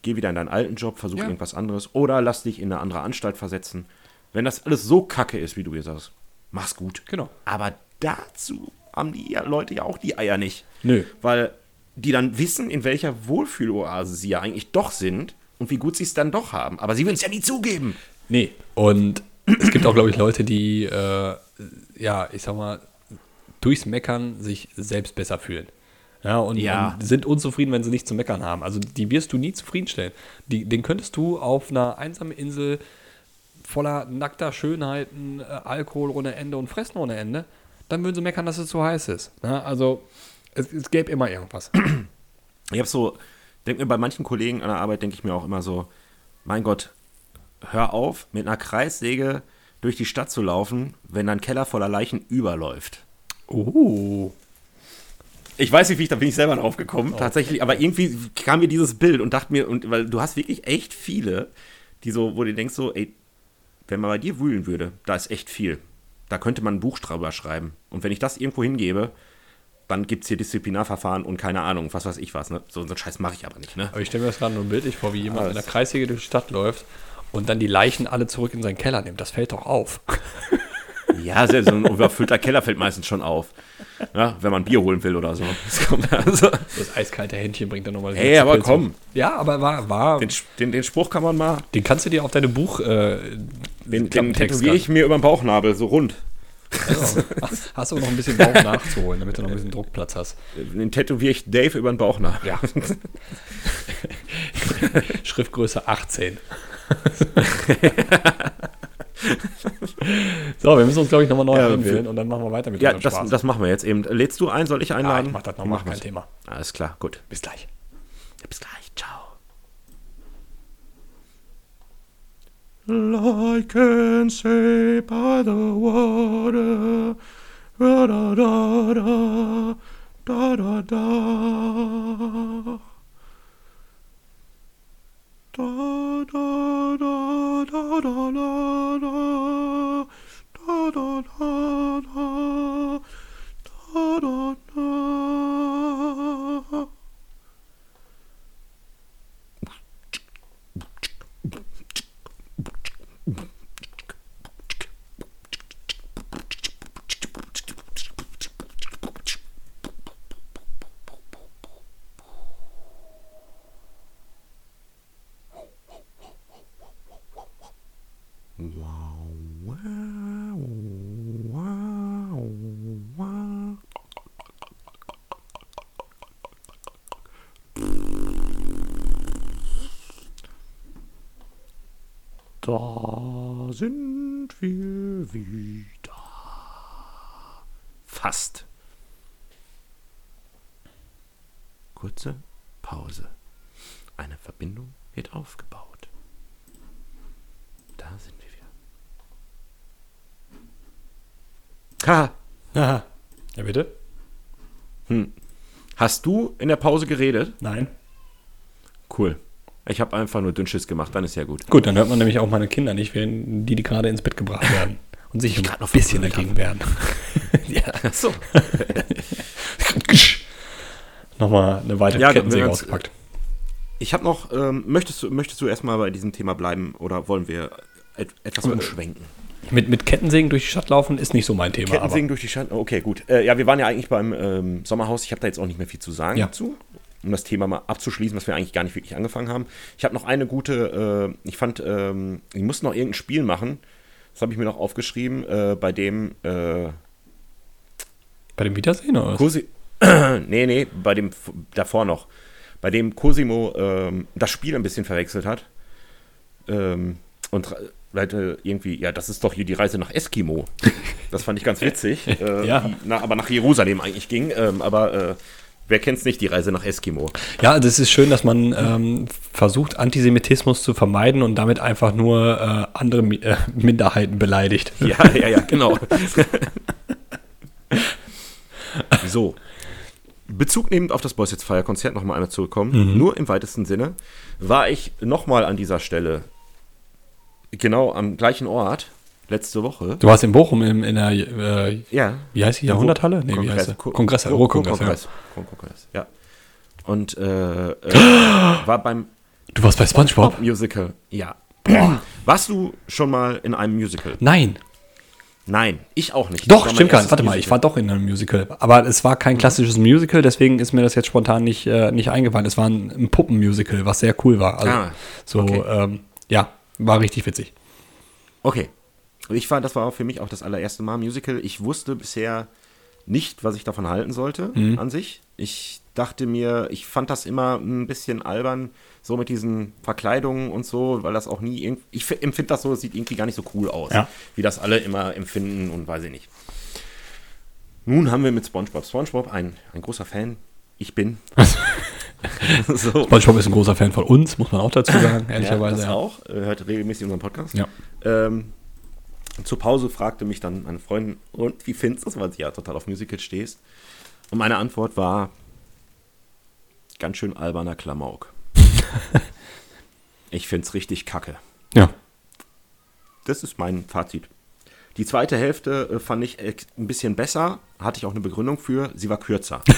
geh wieder in deinen alten Job, versuch Ja. irgendwas anderes oder lass dich in eine andere Anstalt versetzen. Wenn das alles so kacke ist, wie du hier sagst, mach's gut. Genau. Aber dazu haben die ja Leute ja auch die Eier nicht. Nö. Weil die dann wissen, in welcher Wohlfühloase sie ja eigentlich doch sind und wie gut sie es dann doch haben. Aber sie würden es ja nie zugeben. Nee. Und es gibt auch, glaube ich, Leute, die, äh, ja, ich sag mal, durchs Meckern sich selbst besser fühlen. Ja, und, Ja. und sind unzufrieden, wenn sie nicht zu meckern haben. Also die wirst du nie zufriedenstellen. Die, den könntest du auf einer einsamen Insel voller nackter Schönheiten, äh, Alkohol ohne Ende und Fressen ohne Ende, dann würden sie meckern, dass es zu heiß ist. Ja, also es, es gäbe immer irgendwas. Ich habe so, denke mir bei manchen Kollegen an der Arbeit, denke ich mir auch immer so, mein Gott, hör auf, mit einer Kreissäge durch die Stadt zu laufen, wenn dein Keller voller Leichen überläuft. Oh. Ich weiß nicht, wie ich, da bin ich selber drauf gekommen, tatsächlich, aber irgendwie kam mir dieses Bild und dachte mir, und weil du hast wirklich echt viele, die so, wo du denkst so, ey, wenn man bei dir wühlen würde, da ist echt viel. Da könnte man ein Buch drüber schreiben. Und wenn ich das irgendwo hingebe, dann gibt es hier Disziplinarverfahren und keine Ahnung, was weiß ich was. Ne? So, so einen Scheiß mache ich aber nicht. Ne? Aber ich stelle mir das gerade nur bildlich vor, wie jemand Ah, in der Kreissäge durch die Stadt läuft und dann die Leichen alle zurück in seinen Keller nimmt. Das fällt doch auf. Ja, selbst so ein überfüllter Keller fällt meistens schon auf. Ja, wenn man Bier holen will oder so. Das also. Das eiskalte Händchen bringt dann nochmal. Ey, aber komm. Ja, aber war. war Den, den, den Spruch kann man mal. den kannst du dir auf deine Buch. Äh, Den, den tätowiere ich mir über den Bauchnabel, so rund. Ran. Hast du noch ein bisschen Bauch nachzuholen, damit du noch ein bisschen Druckplatz hast. Den tätowiere ich Dave über den Bauchnabel. Ja. Schriftgröße 18. so, wir müssen uns, glaube ich, nochmal neu Ja, und dann machen wir weiter mit Ja, das, Spaß. das machen wir jetzt eben. Lädst du ein, soll ich einladen? ich mach das nochmal, kein. Thema. Alles klar, gut. Bis gleich. Ja, bis gleich, Like and say by the water, da da da da, da da da. Da da da da da da da, da da da da, da da da. Da sind wir wieder. Fast. Kurze Pause. Eine Verbindung wird aufgebaut. Da sind wir wieder. Ha! Ja, bitte? Hast du in der Pause geredet? Nein. Cool. Ich habe einfach nur Dünnschiss gemacht, dann ist ja gut. Gut, dann hört man nämlich auch meine Kinder nicht, während die, die gerade ins Bett gebracht werden. Und sich ein grad noch bisschen dagegen wehren. ja. Achso. Nochmal eine weitere Ja, Kettensäge wenn ausgepackt. Ich habe noch, ähm, möchtest, du, möchtest du erstmal bei diesem Thema bleiben oder wollen wir et etwas umschwenken? Mit, mit Kettensägen durch die Stadt laufen ist nicht so mein Thema. Kettensägen durch die Stadt. Okay, gut. Äh, ja, wir waren ja eigentlich beim ähm, Sommerhaus. Ich habe da jetzt auch nicht mehr viel zu sagen Ja. dazu. Um das Thema mal abzuschließen, was wir eigentlich gar nicht wirklich angefangen haben. Ich habe noch eine gute, äh, ich fand, ähm, ich musste noch irgendein Spiel machen. Das habe ich mir noch aufgeschrieben, äh, bei dem äh, bei dem Wiedersehen oder was? Cosi nee, nee, bei dem davor noch. Bei dem Cosimo ähm, das Spiel ein bisschen verwechselt hat. Ähm, und Leute irgendwie, ja, das ist doch hier die Reise nach Eskimo. Das fand ich ganz witzig. äh, Ja. die, na, aber nach Jerusalem eigentlich ging. Ähm, aber äh, wer kennt's nicht, die Reise nach Eskimo? Ja, das ist schön, dass man ähm, versucht, Antisemitismus zu vermeiden und damit einfach nur äh, andere Mi äh, Minderheiten beleidigt. Ja, ja, ja, genau. so. Bezug nehmend auf das Boys Jetzt Fire Konzert nochmal einmal zurückkommen, nur im weitesten Sinne, war ich nochmal an dieser Stelle, genau am gleichen Ort, letzte Woche. Du warst in Bochum im, in der, äh, Ja. wie heißt die, Jahrhunderthalle? Nee, wie heißt? Ko- Kongress, Ko- Ruhrkongress, Kongress, Kongress, ja. Und äh, äh, war beim Du warst bei Spongebob? Musical, ja. Warst du schon mal in einem Musical? Nein. Nein, ich auch nicht. Doch, stimmt gar nicht. Warte mal, ich Musical. war doch in einem Musical. Aber es war kein klassisches Musical, deswegen ist mir das jetzt spontan nicht, äh, nicht eingefallen. Es war ein, ein Puppenmusical, was sehr cool war. Also, Ah, so, okay. ähm, ja, war richtig witzig. Okay. Und ich war, das war auch für mich auch das allererste Mal Musical. Ich wusste bisher nicht, was ich davon halten sollte Mhm. an sich. Ich dachte mir, ich fand das immer ein bisschen albern, so mit diesen Verkleidungen und so, weil das auch nie irgendwie, ich empfinde das so, es sieht irgendwie gar nicht so cool aus, Ja. wie das alle immer empfinden und weiß ich nicht. Nun haben wir mit SpongeBob. SpongeBob, ein, ein großer Fan. Ich bin. so. Spongebob ist ein großer Fan von uns, muss man auch dazu sagen, ehrlicherweise. Ja, das Ja, auch. Er hört regelmäßig unseren Podcast. Ja. Ähm, zur Pause fragte mich dann meine Freundin, und wie findest du es, weil sie ja total auf Musicals stehst? Und meine Antwort war, ganz schön alberner Klamauk. ich find's richtig kacke. ja. Das ist mein Fazit. Die zweite Hälfte äh, fand ich ein bisschen besser, hatte ich auch eine Begründung für, sie war kürzer.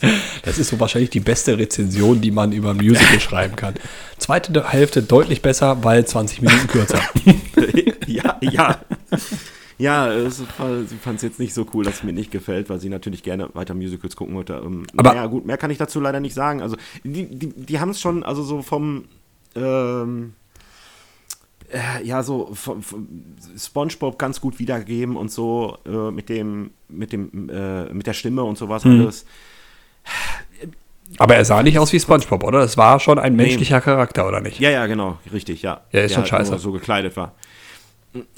Das ist so wahrscheinlich die beste Rezension, die man über ein Musical schreiben kann. Zweite Hälfte deutlich besser, weil 20 Minuten kürzer. ja, ja. Ja, es, sie fand es jetzt nicht so cool, dass es mir nicht gefällt, weil sie natürlich gerne weiter Musicals gucken wollte. Ähm, Aber ja, gut, mehr kann ich dazu leider nicht sagen. Also, die, die, die haben es schon, also so vom, ähm, äh, ja, so vom, vom SpongeBob ganz gut wiedergegeben und so äh, mit dem, mit dem, äh, mit der Stimme und sowas Mhm. alles. Aber er sah nicht aus wie SpongeBob, oder? Das war schon ein menschlicher Charakter, oder nicht? Ja, ja, genau, richtig, ja. Ja, ist Der schon halt scheiße. so gekleidet war.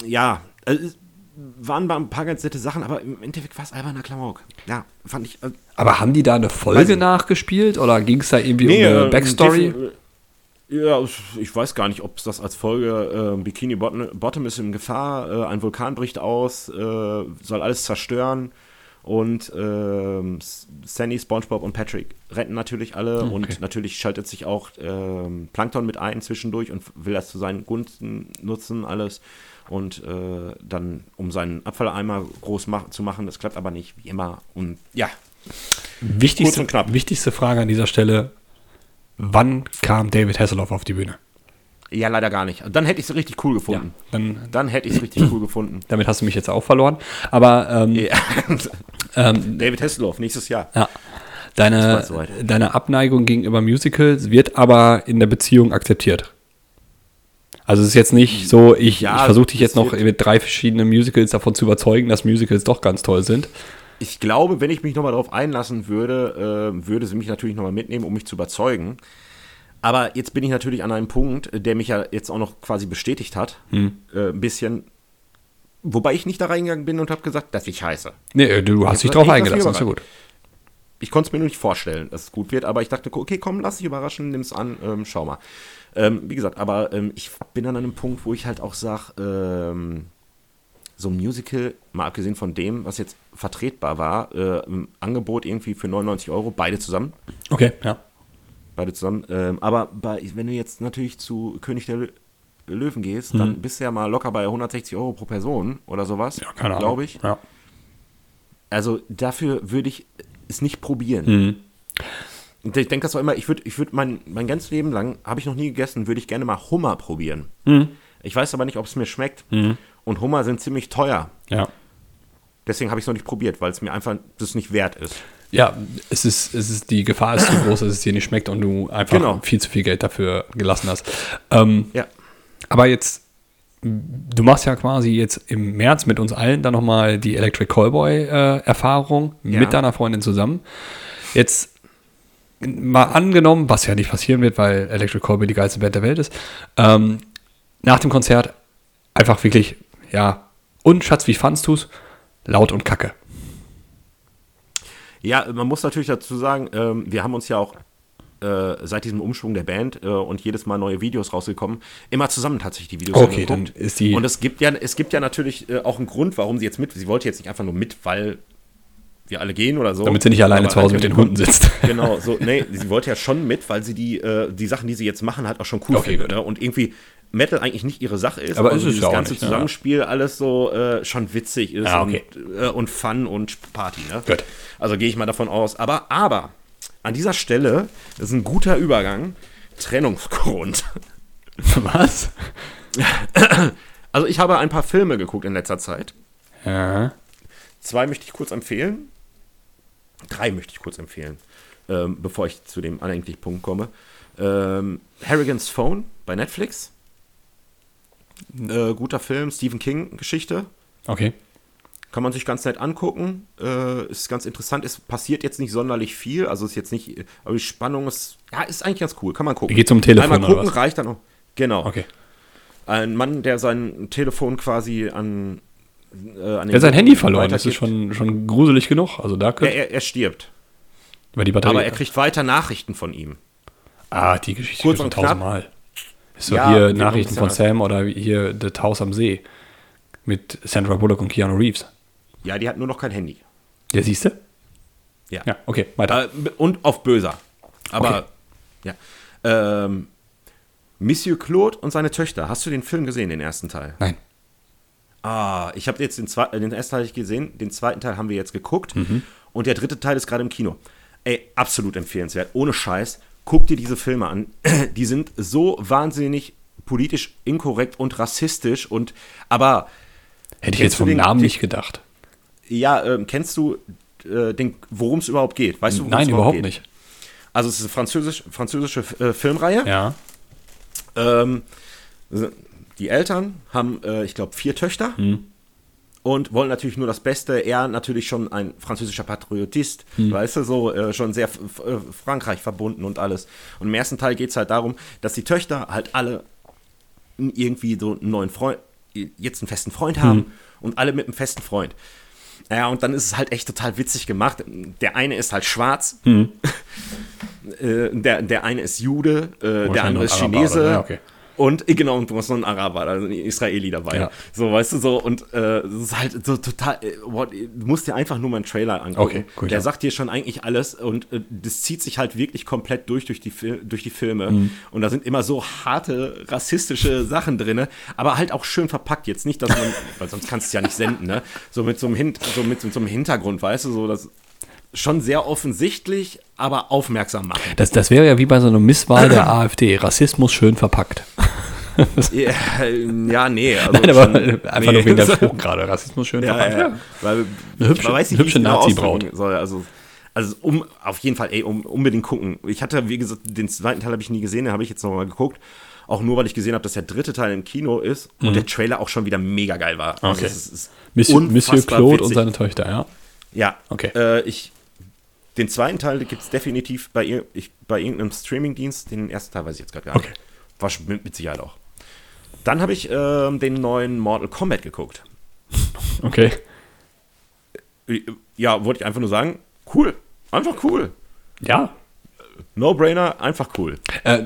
Ja, also, es waren ein paar ganz nette Sachen, aber im Endeffekt war es alberner Klamauk. Ja, fand ich. Äh, Aber haben die da eine Folge nachgespielt oder ging es da irgendwie nee, um eine äh, Backstory? defi- Ja, ich weiß gar nicht, ob es das als Folge äh, Bikini Bottom, Bottom ist in Gefahr, äh, ein Vulkan bricht aus, äh, soll alles zerstören und ähm, Sandy, SpongeBob und Patrick retten natürlich alle und natürlich schaltet sich auch ähm, Plankton mit ein zwischendurch und will das zu seinen Gunsten nutzen, alles und äh, dann um seinen Abfalleimer groß mach zu machen, das klappt aber nicht, wie immer und ja, Wichtigste, kurz und knapp. wichtigste Frage an dieser Stelle: Wann kam David Hasselhoff auf die Bühne? Ja leider gar nicht. Dann hätte ich es richtig cool gefunden. Dann, Dann hätte ich es richtig cool gefunden. damit hast du mich jetzt auch verloren. Aber ähm, Ja. ähm, David Hasselhoff, nächstes Jahr. ja, deine, soweit. deine Abneigung gegenüber Musicals wird aber in der Beziehung akzeptiert. Also es ist jetzt nicht so, ich, Ja, ich versuche dich jetzt noch mit drei verschiedenen Musicals davon zu überzeugen, dass Musicals doch ganz toll sind. Ich glaube, wenn ich mich nochmal darauf einlassen würde, äh, würde sie mich natürlich nochmal mitnehmen, um mich zu überzeugen. Aber jetzt bin ich natürlich an einem Punkt, der mich ja jetzt auch noch quasi bestätigt hat. Hm. Äh, ein bisschen. Wobei ich nicht da reingegangen bin und habe gesagt, dass ich scheiße. Nee, du hast dich drauf eingelassen, ist ja gut. Ich konnte es mir nur nicht vorstellen, dass es gut wird, aber ich dachte, okay, komm, lass dich überraschen, nimm es an, ähm, schau mal. Ähm, wie gesagt, aber ähm, ich bin an einem Punkt, wo ich halt auch sage, ähm, so ein Musical, mal abgesehen von dem, was jetzt vertretbar war, äh, im Angebot irgendwie für 99 Euro, beide zusammen. Okay, ja. Beide zusammen. Ähm, aber bei, wenn du jetzt natürlich zu König der Lö Löwen gehst, dann bist du ja mal locker bei 160 Euro pro Person oder sowas, Ja, keine Ahnung. glaube ich. Ja. Also dafür würde ich es nicht probieren. Mhm. Und ich denke das war immer, ich würde ich würd mein, mein ganzes Leben lang, habe ich noch nie gegessen, würde ich gerne mal Hummer probieren. Mhm. Ich weiß aber nicht, ob es mir schmeckt. Und Hummer sind ziemlich teuer. Ja. Deswegen habe ich es noch nicht probiert, weil es mir einfach das nicht wert ist. Ja, es ist, es ist, die Gefahr ist zu groß, dass es dir nicht schmeckt und du einfach Genau. viel zu viel Geld dafür gelassen hast. Ähm, Ja. aber jetzt, du machst ja quasi jetzt im März mit uns allen dann nochmal die Electric Callboy-Erfahrung Ja. mit deiner Freundin zusammen. Jetzt mal angenommen, was ja nicht passieren wird, weil Electric Callboy die geilste Band der Welt ist, ähm, nach dem Konzert einfach wirklich, ja, und Schatz, wie fandst du's? Laut und kacke. Ja, man muss natürlich dazu sagen, ähm, wir haben uns ja auch äh, seit diesem Umschwung der Band äh, und jedes Mal neue Videos rausgekommen, immer zusammen tatsächlich die Videos Okay, angeguckt. dann ist die- Und es gibt ja, es gibt ja natürlich äh, auch einen Grund, warum sie jetzt mit. Sie wollte jetzt nicht einfach nur mit, weil wir alle gehen oder so. Damit sie nicht alleine zu Hause halt mit den Hunden sitzt. Genau, so, nee, sie wollte ja schon mit, weil sie die, äh, die Sachen, die sie jetzt machen, halt auch schon cool Okay, findet. Ne? Und irgendwie Metal eigentlich nicht ihre Sache ist, Aber so ist dieses ja auch ganze nicht? Zusammenspiel alles so äh, schon witzig ist Ah, okay. und, äh, und Fun und Party. Ne? Gut. Also gehe ich mal davon aus. Aber, aber, an dieser Stelle, das ist ein guter Übergang, Trennungsgrund. Was? Also ich habe ein paar Filme geguckt in letzter Zeit. Ja. Zwei möchte ich kurz empfehlen. Drei möchte ich kurz empfehlen, ähm, bevor ich zu dem eigentlichen Punkt komme. Ähm, Harrigan's Phone bei Netflix. Äh, guter Film, Stephen King-Geschichte. Okay. Kann man sich ganz nett angucken. Äh, ist ganz interessant. Es passiert jetzt nicht sonderlich viel. Also ist jetzt nicht. Aber die Spannung ist. Ja, ist eigentlich ganz cool. Kann man gucken. Geht's um Telefon Einmal gucken reicht dann auch. Genau. Okay. Ein Mann, der sein Telefon quasi an. Äh, an Er hat sein Handy verloren. Das ist schon, schon gruselig genug. Also da Er, könnte. er, er stirbt. Weil die Batterie. Aber er kriegt weiter Nachrichten von ihm. ah, die Geschichte Kurz schon und knapp. tausendmal. So Ja, hier Nachrichten von Sam oder hier The Taus am See. Mit Sandra Bullock und Keanu Reeves. Ja, die hat nur noch kein Handy. Ja, siehst du? Ja. Ja, okay, weiter. Äh, und auf böser. Aber, Okay. ja. Ähm, Monsieur Claude und seine Töchter. Hast du den Film gesehen, den ersten Teil? Nein. Ah, ich habe jetzt den, zwei, äh, den ersten Teil gesehen. Den zweiten Teil haben wir jetzt geguckt. Und der dritte Teil ist gerade im Kino. Ey, absolut empfehlenswert. Ohne Scheiß. Guck dir diese Filme an. Die sind so wahnsinnig politisch inkorrekt und rassistisch und aber Hätte ich jetzt vom den- Namen nicht gedacht. ja, ähm, kennst du äh, den, worum es überhaupt geht? Weißt du, Nein, überhaupt geht? nicht. Also es ist eine französisch, französische äh, Filmreihe. Ja. Ähm, die Eltern haben, äh, ich glaube, vier Töchter Hm. Und wollen natürlich nur das Beste. Er natürlich schon ein französischer Patriotist, Hm. weißt du, so äh, schon sehr äh, Frankreich verbunden und alles. Und im ersten Teil geht es halt darum, dass die Töchter halt alle irgendwie so einen neuen Freund, jetzt einen festen Freund haben Hm. und alle mit einem festen Freund. Ja, und dann ist es halt echt total witzig gemacht. Der eine ist halt schwarz, Hm. äh, der, der eine ist Jude, äh, der andere ist Chinese. Ja, okay. Und äh, genau, und du hast noch einen Araber, also einen Israeli dabei. Ja. So, weißt du, so, und äh, das ist halt so total, äh, boah, du musst dir einfach nur mal einen Trailer angucken. Okay, gut, Der ja. sagt dir schon eigentlich alles und äh, das zieht sich halt wirklich komplett durch durch die, durch die Filme. Mhm. Und da sind immer so harte rassistische Sachen drin, aber halt auch schön verpackt. Jetzt nicht, dass man, weil sonst kannst du es ja nicht senden, ne? So mit so einem, Hin so mit, so einem Hintergrund, weißt du, so das schon sehr offensichtlich, aber aufmerksam machen. Das, das wäre ja wie bei so einer Misswahl der AfD. Rassismus schön verpackt. Ja, ja, nee. Also Nein, aber schon- einfach nee. nur wegen der Spruch gerade. Rassismus schön Ja, ja, ja. Weil Eine hübsche- weiß nicht, eine hübsche genau Nazi-Braut. Also, also um, auf jeden Fall, ey, um, unbedingt gucken. Ich hatte, wie gesagt, den zweiten Teil habe ich nie gesehen, den habe ich jetzt nochmal geguckt. Auch nur, weil ich gesehen habe, dass der dritte Teil im Kino ist und der Trailer auch schon wieder mega geil war. Also Mhm. Okay. es ist Monsieur, Monsieur Claude und witzig. seine Töchter, ja. Ja, Okay. Äh, ich, den zweiten Teil gibt es definitiv bei, ich, bei irgendeinem Streamingdienst. Den ersten Teil weiß ich jetzt gerade gar nicht. Okay. War mit, mit Sicherheit auch. Dann habe ich ähm, den neuen Mortal Kombat geguckt. Okay. Ja, wollte ich einfach nur sagen, cool. Einfach cool. Ja. No-Brainer, einfach cool. Äh,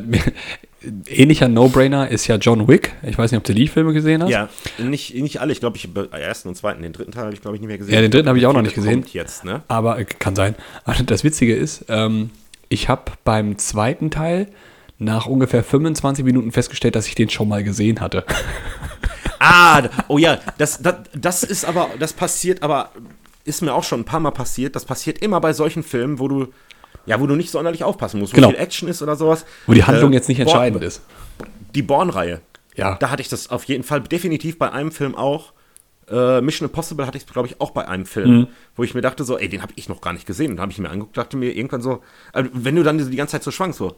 ähnlicher No-Brainer ist ja John Wick. Ich weiß nicht, ob du die Filme gesehen hast. Ja, nicht, nicht alle. Ich glaube, ich habe den ersten und zweiten, den dritten Teil habe ich, glaube ich, nicht mehr gesehen. Ja, den dritten habe ich auch noch nicht gesehen. kommt jetzt, ne? Aber äh, kann sein. Das Witzige ist, ähm, ich habe beim zweiten Teil nach ungefähr 25 Minuten festgestellt, dass ich den schon mal gesehen hatte. Ah, oh ja, das, das, das ist aber, das passiert aber, ist mir auch schon ein paar Mal passiert. Das passiert immer bei solchen Filmen, wo du, ja, wo du nicht sonderlich aufpassen musst, wo Genau. viel Action ist oder sowas. Wo die Handlung Äh, jetzt nicht Born- entscheidend ist. Die Born-Reihe. Ja. Da hatte ich das auf jeden Fall definitiv bei einem Film auch. Äh, Mission Impossible hatte ich es, glaube ich, auch bei einem Film, Mhm. wo ich mir dachte, so, ey, den habe ich noch gar nicht gesehen. Und dann habe ich mir angeguckt, dachte mir irgendwann so, äh, wenn du dann die ganze Zeit so schwankst, so,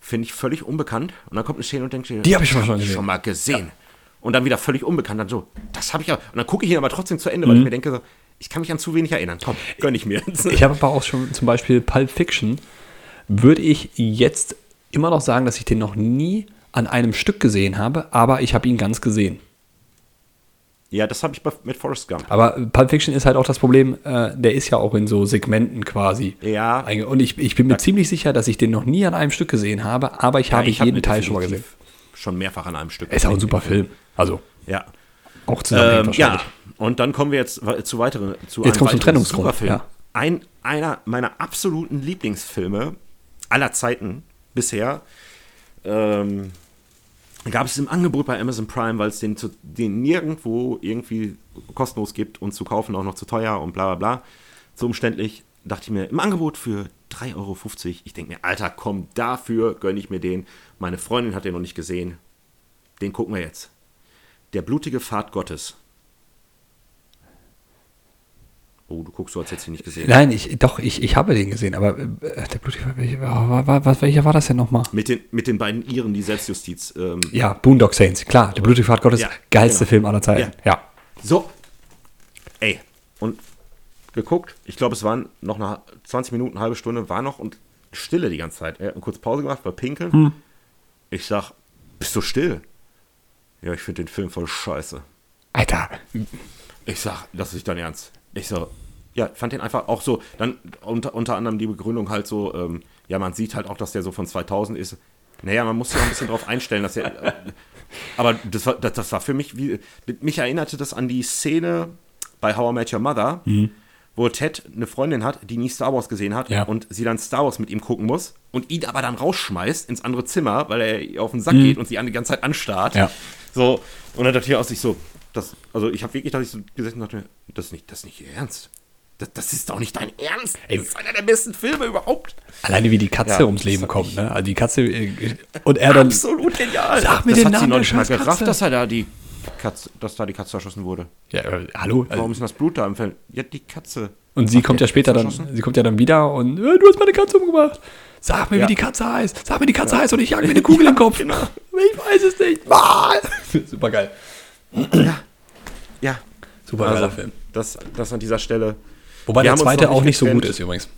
finde ich völlig unbekannt. Und dann kommt eine Szene und denkst dir, Die hab ich schon hab gesehen. schon mal gesehen. Und dann wieder völlig unbekannt, dann so, das habe ich ja. Und dann gucke ich ihn aber trotzdem zu Ende, Mhm. weil ich mir denke, so, ich kann mich an zu wenig erinnern. Komm, gönn ich mir. Ich habe aber auch schon zum Beispiel Pulp Fiction, würde ich jetzt immer noch sagen, dass ich den noch nie an einem Stück gesehen habe, aber ich habe ihn ganz gesehen. Ja, das habe ich bei, mit Forrest Gump. Aber Pulp Fiction ist halt auch das Problem, äh, der ist ja auch in so Segmenten quasi. Ja. Und ich, ich bin mir ziemlich sicher, dass ich den noch nie an einem Stück gesehen habe, aber ich habe ich hab jeden mir Teil schon mal gesehen. Schon mehrfach an einem Stück. Ist auch ein super Film. Also Ja. auch zusammenhängend Ähm, ja, und dann kommen wir jetzt zu weiteren, zu Jetzt kommt zum Trennungsgrund, Superfilm. ja. Ein, einer meiner absoluten Lieblingsfilme aller Zeiten bisher ähm, gab es im Angebot bei Amazon Prime, weil es den, den nirgendwo irgendwie kostenlos gibt und zu kaufen auch noch zu teuer und bla bla bla. So umständlich dachte ich mir, im Angebot für 3,50 Euro. Ich denke mir, Alter, komm, dafür gönne ich mir den. Meine Freundin hat den noch nicht gesehen. Den gucken wir jetzt. Der blutige Pfad Gottes. Oh, du guckst so, als hättest du ihn nicht gesehen. Nein, ich, doch, ich, ich habe den gesehen, aber äh, der blutige, welcher welcher war das denn nochmal? Mit den, mit den beiden Iren, die Selbstjustiz. Ähm, Ja, Boondock Saints, klar, der blutige Pfad Gottes, Ja, geilste genau. Film aller Zeiten. Ja. So. Ey. Und geguckt. Ich glaube, es waren noch eine 20 Minuten, eine halbe Stunde, war noch und Stille die ganze Zeit. Er hat kurze Pause gemacht, war pinkeln. Hm. Ich sag, bist du still? Ja, ich finde den Film voll scheiße. Alter, Ich sag, das ist nicht dein Ernst. Ich so, ja, fand den einfach auch so, dann unter, unter anderem die Begründung halt so, ähm, ja, man sieht halt auch, dass der so von 2000 ist. Naja, man muss sich auch ein bisschen drauf einstellen, dass er, äh, aber das war, das, das war für mich, wie, mich erinnerte das an die Szene bei How I Met Your Mother, wo Ted eine Freundin hat, die nie Star Wars gesehen hat Ja. und sie dann Star Wars mit ihm gucken muss und ihn aber dann rausschmeißt ins andere Zimmer, weil er ihr auf den Sack geht und sie an die ganze Zeit anstarrt. Ja. So, und dann dachte ich aus sich so, das, also ich habe wirklich, dass ich so gesessen und dachte, das ist nicht, das ist nicht ihr Ernst. das, das ist doch nicht dein Ernst. Ey, das ist einer der besten Filme überhaupt. Alleine wie die Katze Ja, ums Leben kommt, ne? Also die Katze äh, und er dann. Absolut genial. Sag mir das den hat sie Namen noch der nicht mal gerafft, dass er da die Katze, dass da die Katze erschossen wurde. Ja, äh, hallo. Warum ist denn das Blut da im Film? Ja, die Katze. und sie Hat kommt ja später dann, sie kommt ja dann wieder und äh, du hast meine Katze umgebracht. Sag mir, Ja. wie die Katze heißt. Sag mir, die Katze heißt und ich jag mir eine Kugel im Kopf. genau. Ich weiß es nicht. Ah! Super geil. Ja. Super Also, Film. Das, das an dieser Stelle. Wobei wir der zweite noch auch nicht nicht so gut getrennt. ist übrigens.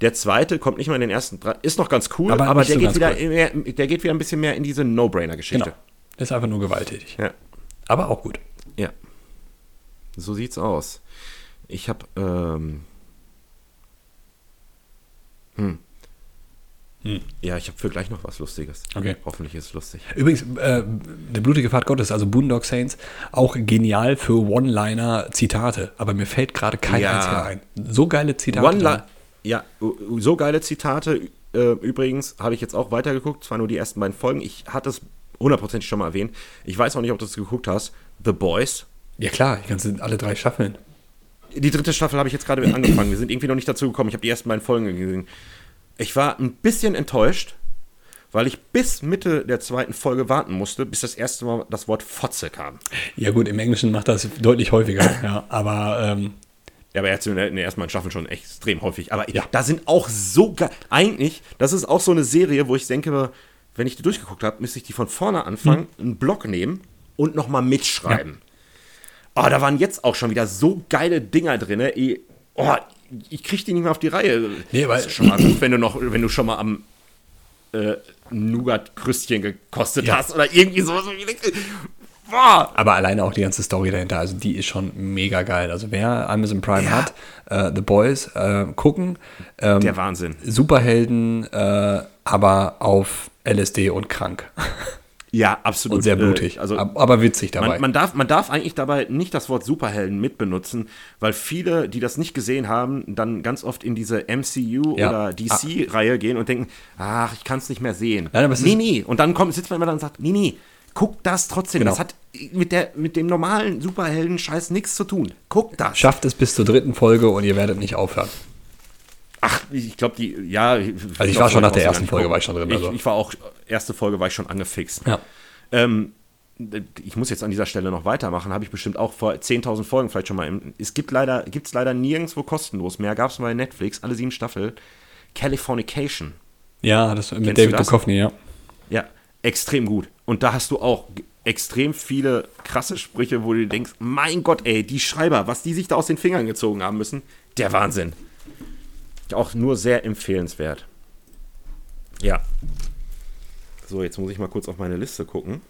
Der zweite kommt nicht mal in den ersten drei. Ist noch ganz cool, Aber aber, nicht der, so geht wieder cool. mehr, der geht wieder ein bisschen mehr in diese No-Brainer-Geschichte. Genau. Der ist einfach nur gewalttätig. Ja. Aber auch gut. Ja. So sieht's aus. Ich habe ähm, hm. Hm. Ja, ich habe für gleich noch was Lustiges. Okay. Hoffentlich ist es lustig. Übrigens, äh, der blutige Pfad Gottes, also Boondock Saints, auch genial für One-Liner-Zitate. Aber mir fällt gerade kein Ja. einziger ein. So geile Zitate. One ja, so geile Zitate. Äh, übrigens habe ich jetzt auch weitergeguckt, zwar nur die ersten beiden Folgen. Ich hatte es hundertprozentig schon mal erwähnt. Ich weiß auch nicht, ob du es geguckt hast. The Boys. ja klar, ich kann sie alle drei Staffeln. Die dritte Staffel habe ich jetzt gerade angefangen. Wir sind irgendwie noch nicht dazu gekommen. Ich habe die ersten beiden Folgen gesehen. Ich war ein bisschen enttäuscht, weil ich bis Mitte der zweiten Folge warten musste, bis das erste Mal das Wort Fotze kam. Ja gut, im Englischen macht das deutlich häufiger. ja, aber ähm, Ja, aber er hat der, in der ersten Staffeln schon extrem häufig. Aber Ja. da sind auch so geil. Eigentlich, das ist auch so eine Serie, wo ich denke, wenn ich die durchgeguckt habe, müsste ich die von vorne anfangen, Hm. einen Block nehmen und nochmal mitschreiben. Oh, da waren jetzt auch schon wieder so geile Dinger drin. Oh, ich krieg die nicht mehr auf die Reihe. Nee, weil- das ist schon mal gut, wenn du noch, wenn du schon mal am äh, Nougat-Krüstchen gekostet Ja. hast oder irgendwie sowas. Boah! Aber alleine auch die ganze Story dahinter, also die ist schon mega geil. Also wer Amazon Prime Ja. hat, äh, The Boys äh, gucken. Ähm, Der Wahnsinn. Superhelden, äh, aber auf LSD und krank. Ja, absolut. Und sehr blutig. Äh, also Ab- aber witzig dabei. Man, man, darf, man darf eigentlich dabei nicht das Wort Superhelden mitbenutzen, weil viele, die das nicht gesehen haben, dann ganz oft in diese MCU Ja. oder DC-Reihe gehen und denken, ach, ich kann es nicht mehr sehen. Nein, aber nee, nee. Und dann kommt, sitzt man immer da und sagt, nee, nee, guck das trotzdem. Genau. Das hat mit, der, mit dem normalen Superhelden-Scheiß nichts zu tun. Guck das. Schafft es bis zur dritten Folge und ihr werdet nicht aufhören. Ach, ich glaube, die, ja. Also ich war schon nach der ersten Folge, war ich schon drin, Ich, also. ich war auch, erste Folge war ich schon angefixt. Ja. Ähm, ich muss jetzt an dieser Stelle noch weitermachen, habe ich bestimmt auch vor 10.000 Folgen vielleicht schon mal. Im, es gibt leider, gibt's leider nirgendwo kostenlos mehr. Gab es bei Netflix, alle sieben Staffeln. Californication. Ja, das mit Kennst David? Duchovny, ja. Ja, extrem gut. Und da hast du auch extrem viele krasse Sprüche, wo du denkst, mein Gott, ey, die Schreiber, was die sich da aus den Fingern gezogen haben müssen, der Wahnsinn. Auch nur sehr empfehlenswert. Ja. So, jetzt muss ich mal kurz auf meine Liste gucken.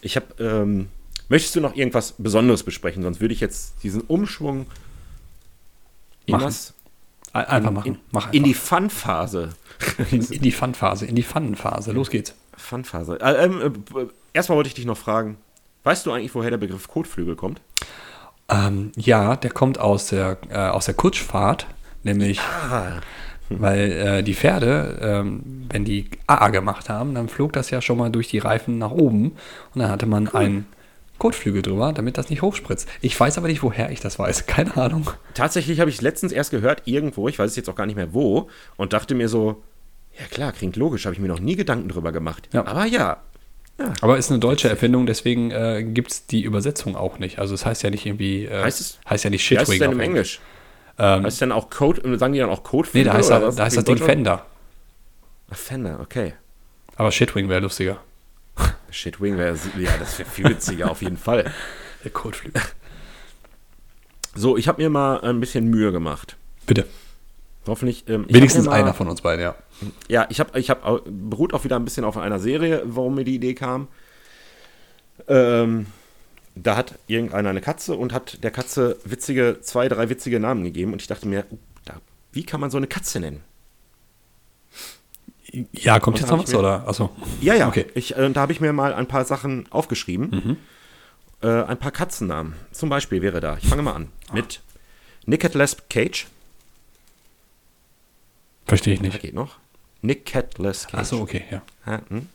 Ich habe, ähm, möchtest du noch irgendwas Besonderes besprechen? Sonst würde ich jetzt diesen Umschwung Machen. Einfach in, machen. in, Mach in die einfach. Fun-Phase in, in die Fun-Phase, in die Fun-Phase. Los geht's. Fun-Phase. Äh, ähm, äh, erstmal wollte ich dich noch fragen, weißt du eigentlich, woher der Begriff Kotflügel kommt? Ähm, ja, der kommt aus der, äh, aus der Kutschfahrt, nämlich Ah, weil äh, die Pferde, ähm, wenn die AA gemacht haben, dann flog das ja schon mal durch die Reifen nach oben und dann hatte man einen Kotflügel drüber, damit das nicht hochspritzt. Ich weiß aber nicht, woher ich das weiß. Keine Ahnung. tatsächlich habe ich letztens erst gehört, irgendwo, ich weiß es jetzt auch gar nicht mehr wo, und dachte mir so, ja klar, klingt logisch, habe ich mir noch nie Gedanken drüber gemacht. Ja. Aber ja, Aber ist eine deutsche Erfindung, deswegen äh, gibt es die Übersetzung auch nicht. Also es heißt ja nicht irgendwie, äh, Heißt es- heißt ja nicht wie heißt es Shitwing. denn im Englisch. Englisch? heißt es denn auch Code, sagen die dann auch Nee, Kotflügel? da heißt, oder da, da heißt das Ding? Fender. Ach, Fender, okay. Aber Shitwing wäre lustiger. Shitwing wäre, ja, das wäre viel witziger auf jeden Fall. Der Kotflügel. So, ich habe mir mal ein bisschen Mühe gemacht. Bitte. Hoffentlich. Ähm, Wenigstens mal- einer von uns beiden, ja. Ja, ich habe, ich habe, beruht auch wieder ein bisschen auf einer Serie, warum mir die Idee kam. Ähm, da hat irgendeiner eine Katze und hat der Katze witzige, zwei, drei witzige Namen gegeben und ich dachte mir, uh, da, wie kann man so eine Katze nennen? Ja, kommt Und jetzt noch was, mir- oder? Achso. Ja, ja. Okay. Ich, äh, da habe ich mir mal ein paar Sachen aufgeschrieben. Äh, ein paar Katzennamen. Zum Beispiel wäre da, ich fange mal an, mit Nick Lesp Cage. Verstehe ich Da nicht. geht noch. Nick Catless. Achso, okay, ja. Ja, hm.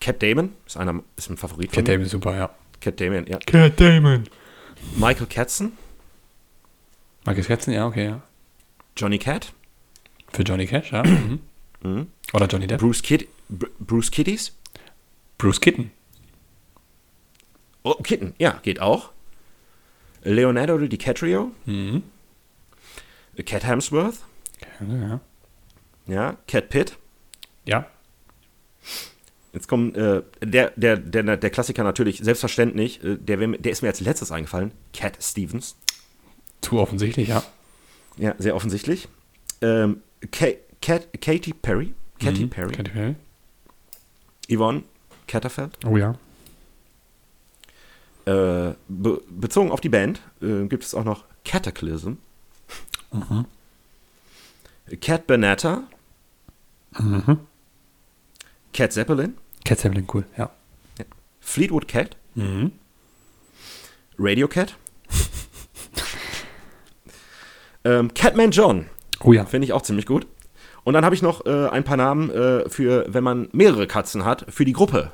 Cat Damon ist, einer, ist ein Favorit Cat mir. Damon ist super, ja. Cat Damon, ja. Cat Damon. Michael Katzen, Marcus Katzen, ja, okay, ja. Johnny Cat, Für Johnny Cash, ja. Mhm. Mhm. Oder Johnny Depp. Bruce, Kid Br Bruce Kitties. Bruce Kitten. Oh, Kitten, ja, geht auch. Leonardo DiCaprio, Mhm. Cat Hemsworth, Ja. ja, Cat Pitt. Ja. Jetzt kommt äh, der, der, der, der Klassiker natürlich, selbstverständlich, äh, der, der ist mir als letztes eingefallen, Cat Stevens. Zu offensichtlich, ja. Ja, sehr offensichtlich. Ähm, Ka Kat, Katy Perry, Katy Mhm. Perry, Katy Perry. Yvonne Catterfeld. Oh ja. Äh, be bezogen auf die Band äh, gibt es auch noch Cataclysm, Mhm. Cat Bernetta, Mhm. Cat Zeppelin, Cat Zeppelin, cool, ja. Fleetwood Cat, Mhm. Radio Cat, ähm, Catman John, Oh ja. finde ich auch ziemlich gut. Und dann habe ich noch äh, ein paar Namen äh, für, wenn man mehrere Katzen hat, für die Gruppe.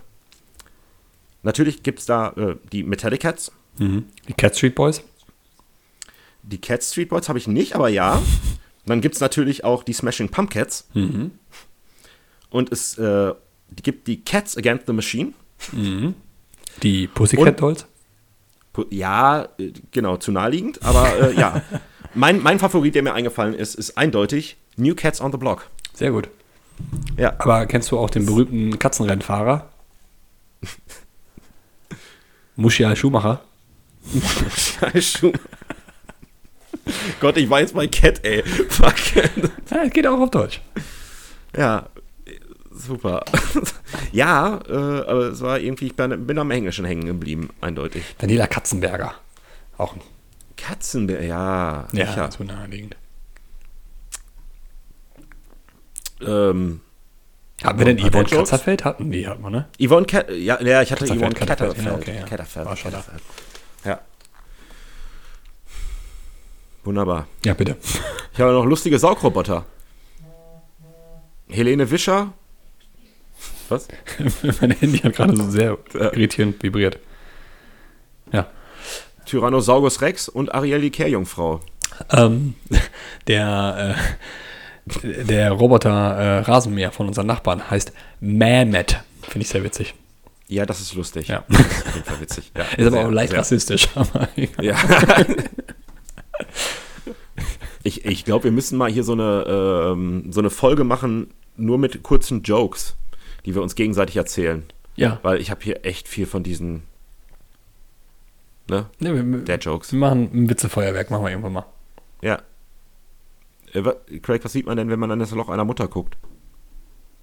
Natürlich gibt es da äh, die Metallic Cats, Mhm. Die Cat Street Boys. die Cat Street Boys habe ich nicht, aber ja. Dann gibt es natürlich auch die Smashing Pumpkins. Mhm. Und es äh, gibt die Cats Against the Machine. Die Pussycat Dolls. Ja, äh, genau, zu naheliegend, aber äh, ja. Mein, mein Favorit, der mir eingefallen ist, ist eindeutig New Cats on the Block. Sehr gut. Ja, Aber kennst du auch den berühmten Katzenrennfahrer? Muschial Schumacher. Schuh. Gott, ich jetzt bei Cat, ey. Fuck. Ja, geht auch auf Deutsch. Ja, super. ja, äh, aber es war irgendwie, ich bin, bin am Englischen hängen geblieben, eindeutig. Daniela Katzenberger. Auch ein Katzenbär, ja, ja, sicher. zu naheliegend. Ähm, Hatten wir denn Yvonne? Katzerfeld? Hatten die, hatten wir, ne? Yvonne Cat, ja, ja, ich hatte Yvonne Katterfeld, ja, okay, ja. War schon da. Ja. Wunderbar. Ja, bitte. Ich habe noch lustige Saugroboter. Helene Wischer. Was? mein Handy hat gerade so sehr irritierend vibriert. Ja. Tyrannosaurus Rex und Ariel die Kehrjungfrau. Ähm, der, äh, der Roboter äh, Rasenmäher von unseren Nachbarn heißt Mamet. Finde ich sehr witzig. Ja, das ist lustig. Ja. Das ist auf jeden Fall witzig. Ja, Ist aber sehr, auch leicht sehr. rassistisch. Ja. Ich ich glaube, wir müssen mal hier so eine, ähm, so eine Folge machen, nur mit kurzen Jokes, die wir uns gegenseitig erzählen. ja. Weil ich habe hier echt viel von diesen, ne, Ne, wir, der Jokes. wir machen ein Witzefeuerwerk, machen wir irgendwann mal. Ja. Äh, wa- Craig, was sieht man denn, wenn man an das Loch einer Mutter guckt?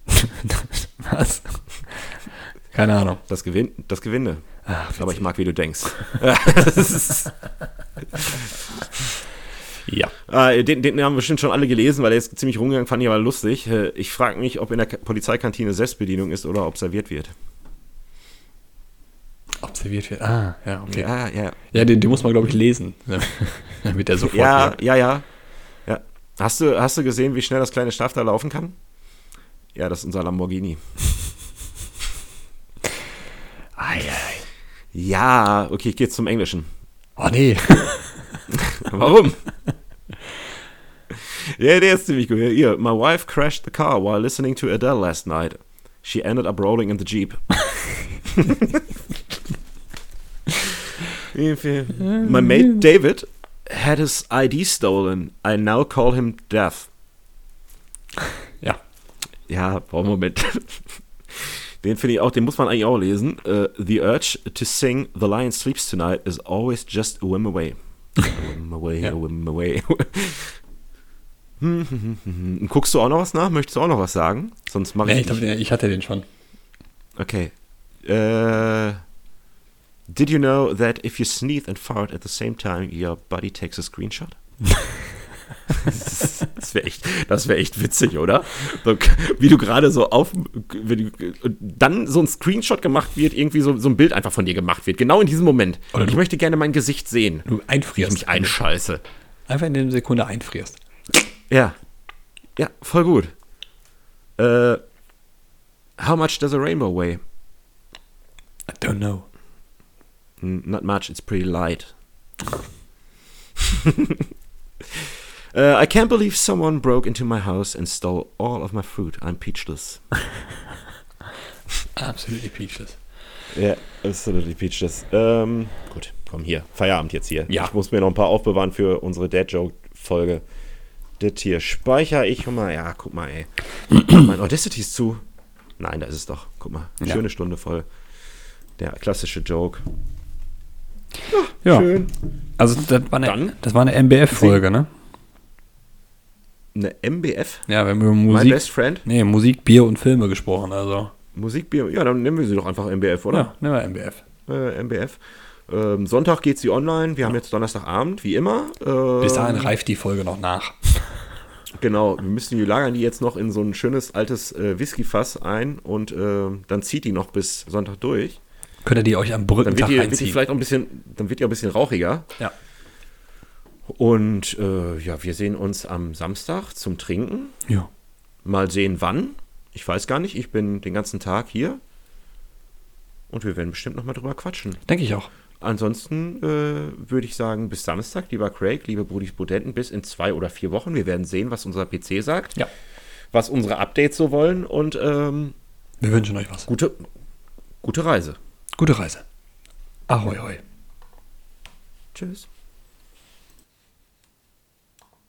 Was? Keine Ahnung. Das, Gewinn, das Gewinde. Ach, Aber ich mag, wie du denkst. Ja. Äh, den, den haben bestimmt schon alle gelesen, weil er ist ziemlich rumgegangen, fand ich aber lustig. Äh, Ich frage mich, ob in der Ka- Polizeikantine Selbstbedienung ist oder ob serviert wird. Observiert wird. Ah, ja, okay. Ja, Ja, ja. den, den muss man, glaube ich, lesen. Damit der sofort. Ja, wirkt. ja, ja. ja. Hast, du, hast du gesehen, wie schnell das kleine Schaf da laufen kann? Ja, das ist unser Lamborghini. Ei, ei. Ja, okay, ich gehe jetzt zum Englischen. Oh, nee. Warum? ja, der ist ziemlich gut. Hier, my wife crashed the car while listening to Adele last night. She ended up rolling in the Jeep. my mate David had his ID stolen. I now call him Death. Ja. Ja, boah, Moment. Den finde ich auch, den muss man eigentlich auch lesen. Uh, the urge to sing The Lion Sleeps Tonight is always just a whim away. A whim away, Ja. whim away. Hm, hm, hm. Guckst du auch noch was nach? Möchtest du auch noch was sagen? Sonst mache Nee, ich. ich, glaub, ich hatte den schon. okay. Äh, did you know that if you sneeze and fart at the same time, your body takes a screenshot? das wäre echt, das wäre echt witzig, oder? Wie du gerade so auf, dann so ein Screenshot gemacht wird, irgendwie so, so ein Bild einfach von dir gemacht wird, genau in diesem Moment. Oder ich du- möchte gerne mein Gesicht sehen. Du Wie ich einfrierst. mich einscheiße. Einfach in der Sekunde einfrierst. Ja. Ja, voll gut. Äh, how much does a rainbow weigh? I don't know. Not much, it's pretty light. uh, I can't believe someone broke into my house and stole all of my fruit. I'm peachless. Absolutely peachless. Ja, yeah, absolutely peachless. Ähm, gut, komm hier. Feierabend jetzt hier. Ja. Ich muss mir noch ein paar aufbewahren für unsere Dad-Joke-Folge. Das hier speichere ich. Mal, ja, guck mal, ey. mein Audacity ist zu. Nein, da ist es doch. Guck mal, Ja. schöne Stunde voll. Der klassische Joke. Ja. Schön. Also das war eine, Dann- das war eine MBF-Folge, ne? Eine MBF? Ja, wir haben über My Musik, Best Friend? nee, Musik, Bier und Filme gesprochen, also. Musikbier? Ja, dann nennen wir sie doch einfach MBF, oder? Ja, nehmen wir MBF. äh, MBF. Ähm, Sonntag geht sie online. Wir haben jetzt Donnerstagabend, wie immer. Äh, Bis dahin reift die Folge noch nach. Genau, wir müssen die lagern die jetzt noch in so ein schönes altes äh, Whiskyfass ein und äh, dann zieht die noch bis Sonntag durch. Könnt ihr die euch am Dann wird Brückentag die, wird die vielleicht auch ein bisschen, dann wird die auch ein bisschen rauchiger. ja. Und äh, ja, wir sehen uns am Samstag zum Trinken. ja. Mal sehen, wann. Ich weiß gar nicht. Ich bin den ganzen Tag hier. Und wir werden bestimmt noch mal drüber quatschen. Denke ich auch. Ansonsten äh, würde ich sagen, bis Samstag, lieber Craig, liebe Brudis Studenten, bis in zwei oder vier Wochen. Wir werden sehen, was unser PC sagt, Ja. was unsere Updates so wollen und ähm, Wir wünschen euch was. gute, gute Reise. Gute Reise. Ahoi, hoi. Tschüss.